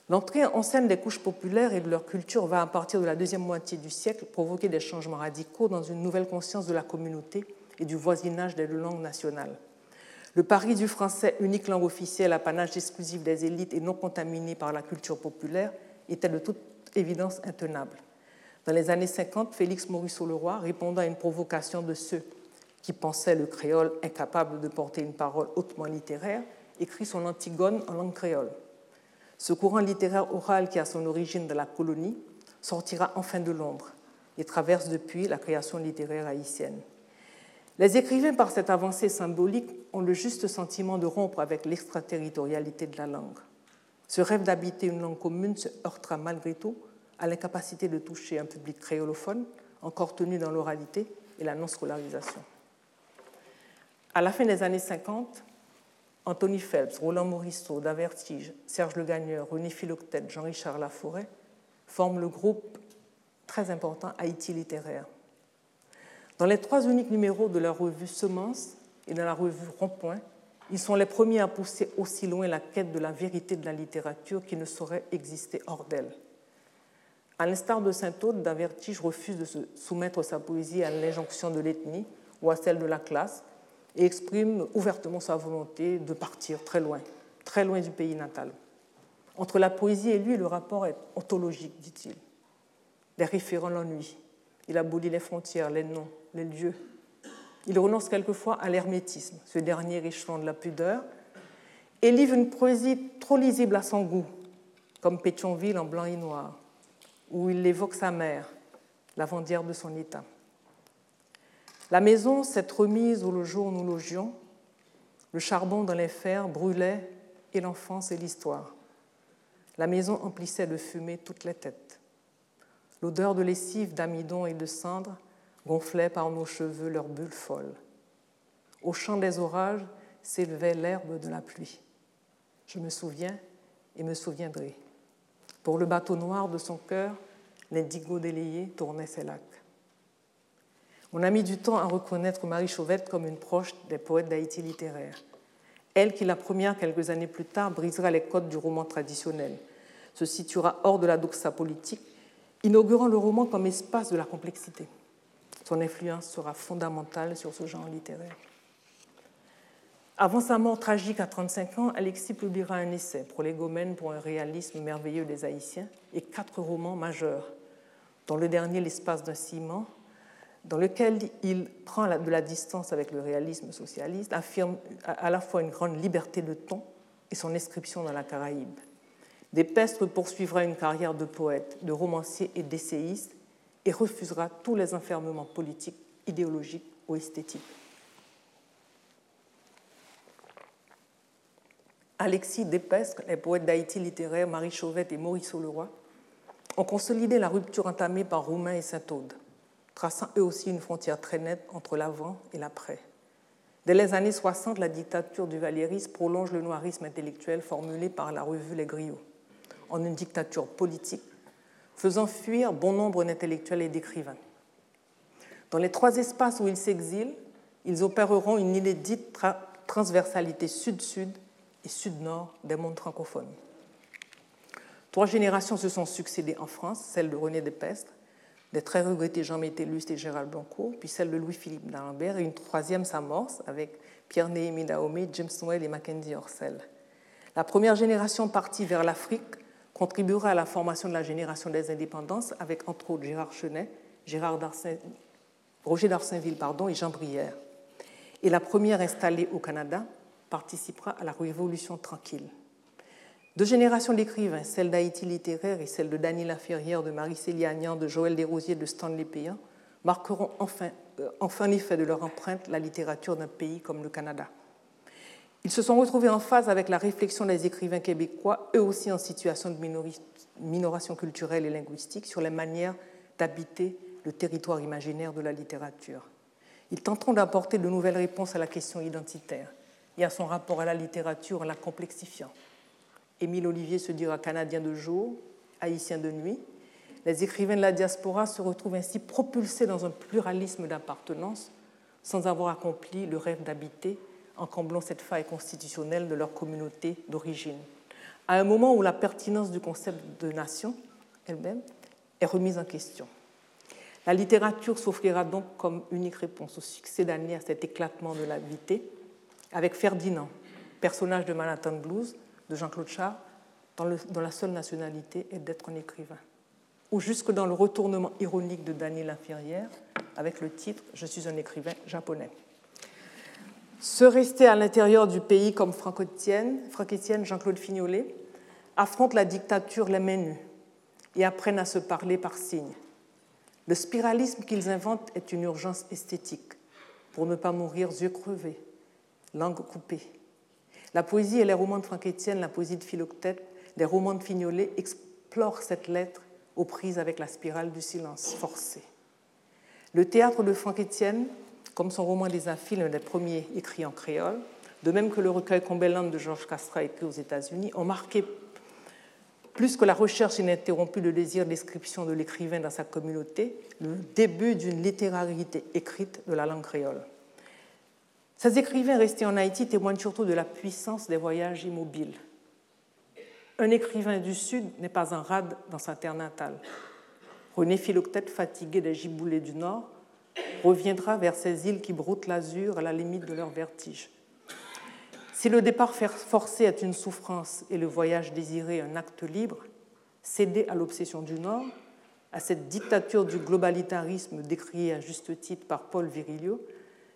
L'entrée en scène des couches populaires et de leur culture va, à partir de la deuxième moitié du siècle, provoquer des changements radicaux dans une nouvelle conscience de la communauté et du voisinage des deux langues nationales. Le pari du français, unique langue officielle, apanage exclusif des élites et non contaminé par la culture populaire, était de toute évidence intenable. Dans les années 50, Félix Morisseau-Leroy, répondant à une provocation de ceux qui pensait le créole incapable de porter une parole hautement littéraire, écrit son Antigone en langue créole. Ce courant littéraire oral qui a son origine dans la colonie sortira enfin de l'ombre et traverse depuis la création littéraire haïtienne. Les écrivains, par cette avancée symbolique, ont le juste sentiment de rompre avec l'extraterritorialité de la langue. Ce rêve d'habiter une langue commune se heurtera malgré tout à l'incapacité de toucher un public créolophone, encore tenu dans l'oralité et la non-scolarisation. À la fin des années 50, Anthony Phelps, Roland Morisseau, Davertige, Serge Le Gagneur, René Philoctète, Jean-Richard Laforêt forment le groupe très important Haïti littéraire. Dans les trois uniques numéros de la revue Semence et dans la revue Rond-Point, ils sont les premiers à pousser aussi loin la quête de la vérité de la littérature qui ne saurait exister hors d'elle. À l'instar de Saint-Aude, Davertige refuse de se soumettre sa poésie à l'injonction de l'ethnie ou à celle de la classe et exprime ouvertement sa volonté de partir très loin, très loin du pays natal. Entre la poésie et lui, le rapport est ontologique, dit-il. Les référents l'ennuient. Il abolit les frontières, les noms, les lieux. Il renonce quelquefois à l'hermétisme, ce dernier échelon de la pudeur, et livre une poésie trop lisible à son goût, comme Pétionville en blanc et noir, où il évoque sa mère, la vendière de son état. La maison s'est remise où le jour nous logions, le charbon dans les fers brûlait, et l'enfance et l'histoire. La maison emplissait de fumée toutes les têtes. L'odeur de lessive, d'amidon et de cendre gonflait par nos cheveux leurs bulles folles. Au chant des orages s'élevait l'herbe de la pluie. Je me souviens et me souviendrai. Pour le bateau noir de son cœur, l'indigo délayé tournait ses lacs. On a mis du temps à reconnaître Marie Chauvette comme une proche des poètes d'Haïti littéraire. Elle qui, la première, quelques années plus tard, brisera les codes du roman traditionnel, se situera hors de la doxa politique, inaugurant le roman comme espace de la complexité. Son influence sera fondamentale sur ce genre littéraire. Avant sa mort tragique à 35 ans, Alexis publiera un essai, Prolégomène pour un réalisme merveilleux des Haïtiens, et quatre romans majeurs, dont le dernier L'espace d'un ciment, dans lequel il prend de la distance avec le réalisme socialiste, affirme à la fois une grande liberté de ton et son inscription dans la Caraïbe. Despestre poursuivra une carrière de poète, de romancier et d'essayiste et refusera tous les enfermements politiques, idéologiques ou esthétiques. Alexis Despestre, les poètes d'Haïti littéraire Marie Chauvette et Maurice Leroy, ont consolidé la rupture entamée par Roumain et Saint-Aude traçant eux aussi une frontière très nette entre l'avant et l'après. Dès les années 60, la dictature du Valérisme prolonge le noirisme intellectuel formulé par la revue Les Griots en une dictature politique, faisant fuir bon nombre d'intellectuels et d'écrivains. Dans les trois espaces où ils s'exilent, ils opéreront une inédite transversalité sud-sud et sud-nord des mondes francophones. Trois générations se sont succédées en France, celle de René Despestre, des très regrettés Jean Métellus et Gérald Blanco, puis celle de Louis-Philippe d'Alembert, et une troisième s'amorce avec Pierre-Néhémie Dahomey, James Noël et Mackenzie Orsel. La première génération partie vers l'Afrique contribuera à la formation de la génération des indépendances avec entre autres Gérard Chenet, Gérard Roger d'Arsainville pardon, et Jean Brière. Et la première installée au Canada participera à la Révolution tranquille. Deux générations d'écrivains, celle d'Haïti littéraire et celle de Daniel Laferrière, de Marie-Célie Agnan, de Joël Desrosiers, de Stanley Péan, marqueront enfin, euh, enfin l'effet de leur empreinte la littérature d'un pays comme le Canada. Ils se sont retrouvés en phase avec la réflexion des écrivains québécois, eux aussi en situation de minoration culturelle et linguistique, sur les manières d'habiter le territoire imaginaire de la littérature. Ils tenteront d'apporter de nouvelles réponses à la question identitaire et à son rapport à la littérature en la complexifiant. Émile Olivier se dira canadien de jour, haïtien de nuit. Les écrivains de la diaspora se retrouvent ainsi propulsés dans un pluralisme d'appartenance sans avoir accompli le rêve d'habiter en comblant cette faille constitutionnelle de leur communauté d'origine. À un moment où la pertinence du concept de nation elle-même est remise en question. La littérature s'offrira donc comme unique réponse au succès d'année à cet éclatement de la vité, avec Ferdinand, personnage de Manhattan Blues, de Jean-Claude Char, dont, la seule nationalité est d'être un écrivain. Ou jusque dans le retournement ironique de Daniel Infirrière, avec le titre Je suis un écrivain japonais. Se rester à l'intérieur du pays comme Franck-Étienne, Jean-Claude Fignolet, affrontent la dictature les mains nues et apprennent à se parler par signes. Le spiralisme qu'ils inventent est une urgence esthétique, pour ne pas mourir yeux crevés, langue coupée. La poésie et les romans de Franck Étienne, la poésie de Philoctète, les romans de Fignolet explorent cette lettre aux prises avec la spirale du silence forcé. Le théâtre de Franck Étienne comme son roman des Affiles, l'un des premiers écrits en créole, de même que le recueil Combelland de Georges Castra écrit aux États-Unis, ont marqué plus que la recherche ininterrompue de désir description de l'écrivain dans sa communauté, le début d'une littérarité écrite de la langue créole. Ces écrivains restés en Haïti témoignent surtout de la puissance des voyages immobiles. Un écrivain du Sud n'est pas un rade dans sa terre natale. René Philoctète, fatigué des giboulées du Nord, reviendra vers ces îles qui broutent l'azur à la limite de leur vertige. Si le départ forcé est une souffrance et le voyage désiré un acte libre, céder à l'obsession du Nord, à cette dictature du globalitarisme décriée à juste titre par Paul Virilio,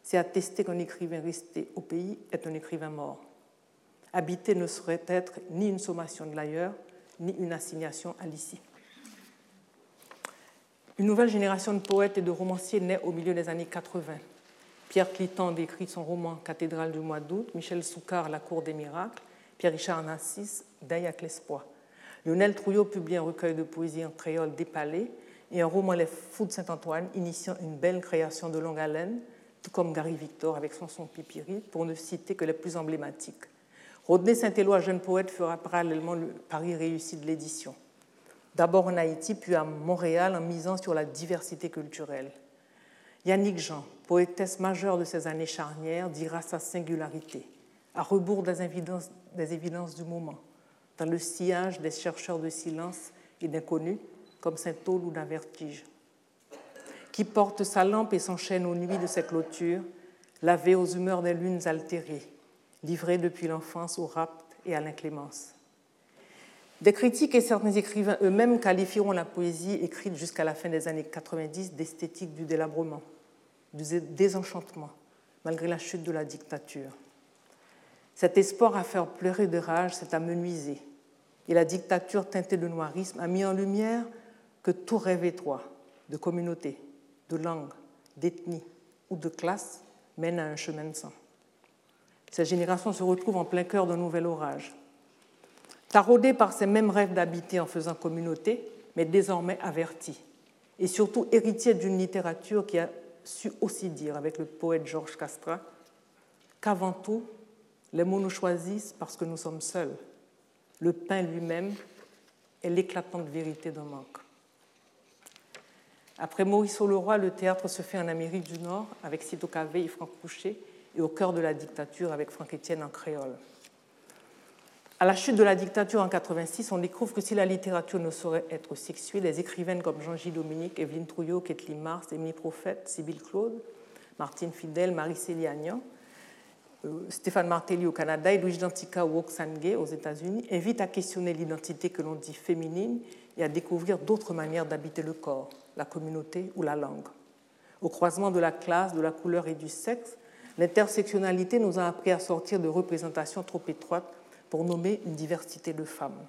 c'est attester qu'un écrivain resté au pays est un écrivain mort. Habiter ne saurait être ni une sommation de l'ailleurs, ni une assignation à l'ici. Une nouvelle génération de poètes et de romanciers naît au milieu des années 80. Pierre Cliton décrit son roman Cathédrale du mois d'août, Michel Soucard La Cour des miracles, Pierre-Richard Nassis Dayak l'espoir. Lionel Trouillot publie un recueil de poésie en créole Palais et un roman Les Fous de Saint-Antoine, initiant une belle création de longue haleine, tout comme Gary Victor avec son son Pipiri, pour ne citer que les plus emblématiques. Rodney Saint-Éloi, jeune poète, fera parallèlement le pari réussi de l'édition. D'abord en Haïti, puis à Montréal, en misant sur la diversité culturelle. Yannick Jean, poétesse majeure de ces années charnières, dira sa singularité, à rebours des évidences, du moment, dans le sillage des chercheurs de silence et d'inconnus, comme Saint-Aul ou d'un vertige, qui porte sa lampe et s'enchaîne aux nuits de ses clôtures, lavé aux humeurs des lunes altérées, livré depuis l'enfance au rapt et à l'inclémence. Des critiques et certains écrivains eux-mêmes qualifieront la poésie écrite jusqu'à la fin des années 90 d'esthétique du délabrement du désenchantement, malgré la chute de la dictature. Cet espoir à faire pleurer de rage s'est amenuisé, et la dictature teintée de noirisme a mis en lumière que tout rêve étroit de communauté, de langue, d'ethnie ou de classe mène à un chemin de sang. Cette génération se retrouve en plein cœur d'un nouvel orage. Taraudée par ces mêmes rêves d'habiter en faisant communauté, mais désormais avertie, et surtout héritier d'une littérature qui a su aussi dire avec le poète Georges Castra qu'avant tout, les mots nous choisissent parce que nous sommes seuls. Le pain lui-même est l'éclatante vérité d'un manque. Après Maurice Leroy, le théâtre se fait en Amérique du Nord avec Cito Cavé et Franck Couchet et au cœur de la dictature avec Franck Etienne en créole. À la chute de la dictature en 86, on découvre que si la littérature ne saurait être sexuée, les écrivaines comme Jean-Gilles Dominique, Evelyne Trouillot, Kathleen Mars, Émilie Prophète, Sybille Claude, Martine Fidel, Marie-Célie Agnan, euh, Stéphane Martelly au Canada et Louis Dantica ou Gay aux États-Unis invitent à questionner l'identité que l'on dit féminine et à découvrir d'autres manières d'habiter le corps, la communauté ou la langue. Au croisement de la classe, de la couleur et du sexe, l'intersectionnalité nous a appris à sortir de représentations trop étroites pour nommer une diversité de femmes.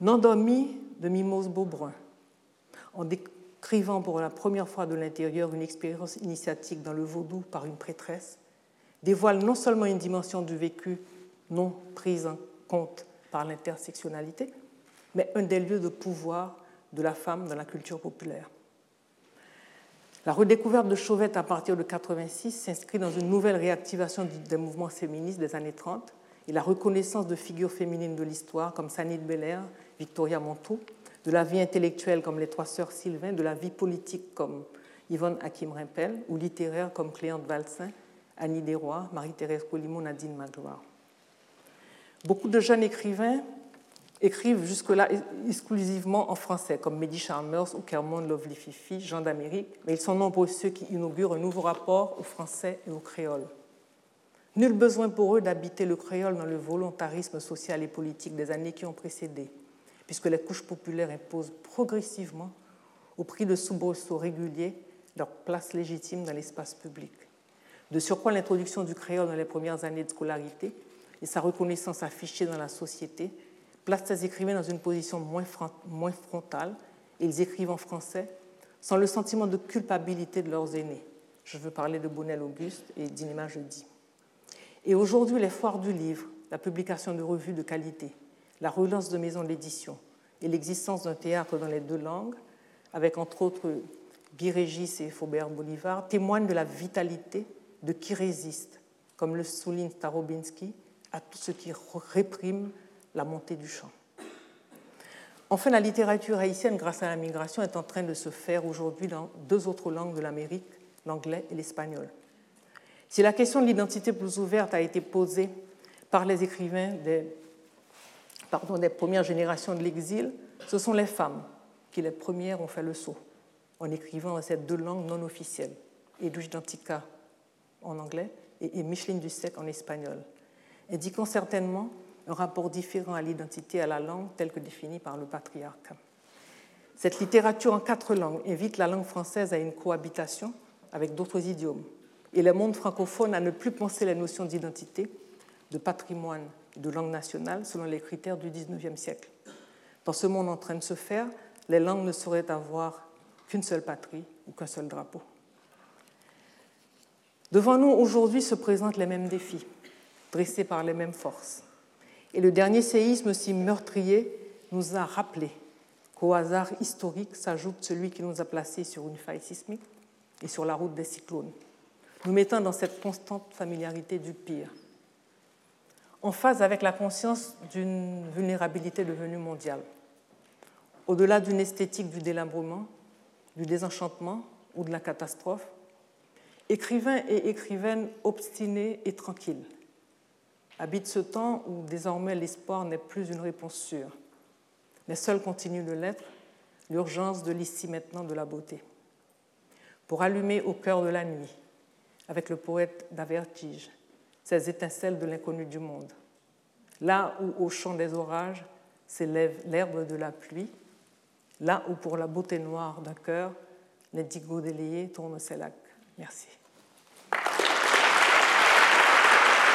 N'endormi de Mimose Beaubrun, en décrivant pour la première fois de l'intérieur une expérience initiatique dans le vaudou par une prêtresse, dévoile non seulement une dimension du vécu non prise en compte par l'intersectionnalité, mais un des lieux de pouvoir de la femme dans la culture populaire. La redécouverte de Chauvette à partir de 86 s'inscrit dans une nouvelle réactivation des mouvements féministes des années 30 et la reconnaissance de figures féminines de l'histoire comme Sanit Belair, Victoria Montou, de la vie intellectuelle comme les trois sœurs Sylvain, de la vie politique comme Yvonne Hakim-Rimpel ou littéraire comme Cléante Valsin, Annie Desrois, Marie-Thérèse Colimon, Nadine Magloire. Beaucoup de jeunes écrivains écrivent jusque-là exclusivement en français, comme Mehdi Chalmers ou Kermon Lovely Fifi, Jean d'Amérique, mais ils sont nombreux ceux qui inaugurent un nouveau rapport au français et au créole. Nul besoin pour eux d'habiter le créole dans le volontarisme social et politique des années qui ont précédé, puisque les couches populaires imposent progressivement, au prix de soubresauts réguliers, leur place légitime dans l'espace public. De surcroît, l'introduction du créole dans les premières années de scolarité et sa reconnaissance affichée dans la société placent ces écrivains dans une position moins, frontale, et ils écrivent en français sans le sentiment de culpabilité de leurs aînés. Je veux parler de Bonnel Auguste et d'Inema Jeudi. Et aujourd'hui, les foires du livre, la publication de revues de qualité, la relance de maisons d'édition et l'existence d'un théâtre dans les deux langues, avec entre autres Guy Régis et Faubert Bolivar, témoignent de la vitalité de qui résiste, comme le souligne Starobinski, à tout ce qui réprime la montée du champ. Enfin, la littérature haïtienne, grâce à la migration, est en train de se faire aujourd'hui dans deux autres langues de l'Amérique, l'anglais et l'espagnol. Si la question de l'identité plus ouverte a été posée par les écrivains des, pardon, des premières générations de l'exil, ce sont les femmes qui, les premières, ont fait le saut en écrivant ces deux langues non officielles, Edwige Dantica en anglais et Micheline Dussec en espagnol, indiquant certainement un rapport différent à l'identité et à la langue telle que définie par le patriarcat. Cette littérature en quatre langues invite la langue française à une cohabitation avec d'autres idiomes et le monde francophone à ne plus penser les notions d'identité, de patrimoine et de langue nationale selon les critères du XIXe siècle. Dans ce monde en train de se faire, les langues ne sauraient avoir qu'une seule patrie ou qu'un seul drapeau. Devant nous, aujourd'hui, se présentent les mêmes défis, dressés par les mêmes forces. Et le dernier séisme si meurtrier nous a rappelé qu'au hasard historique s'ajoute celui qui nous a placés sur une faille sismique et sur la route des cyclones, nous mettant dans cette constante familiarité du pire, en phase avec la conscience d'une vulnérabilité devenue mondiale, au-delà d'une esthétique du délabrement, du désenchantement ou de la catastrophe, écrivains et écrivaines obstinés et tranquilles habite ce temps où désormais l'espoir n'est plus une réponse sûre, mais seul continue de l'être l'urgence de l'ici maintenant de la beauté. Pour allumer au cœur de la nuit, avec le poète d'Avertige, ces étincelles de l'inconnu du monde, là où au chant des orages s'élève l'herbe de la pluie, là où pour la beauté noire d'un cœur, l'indigo délayé tourne ses lacs. Merci.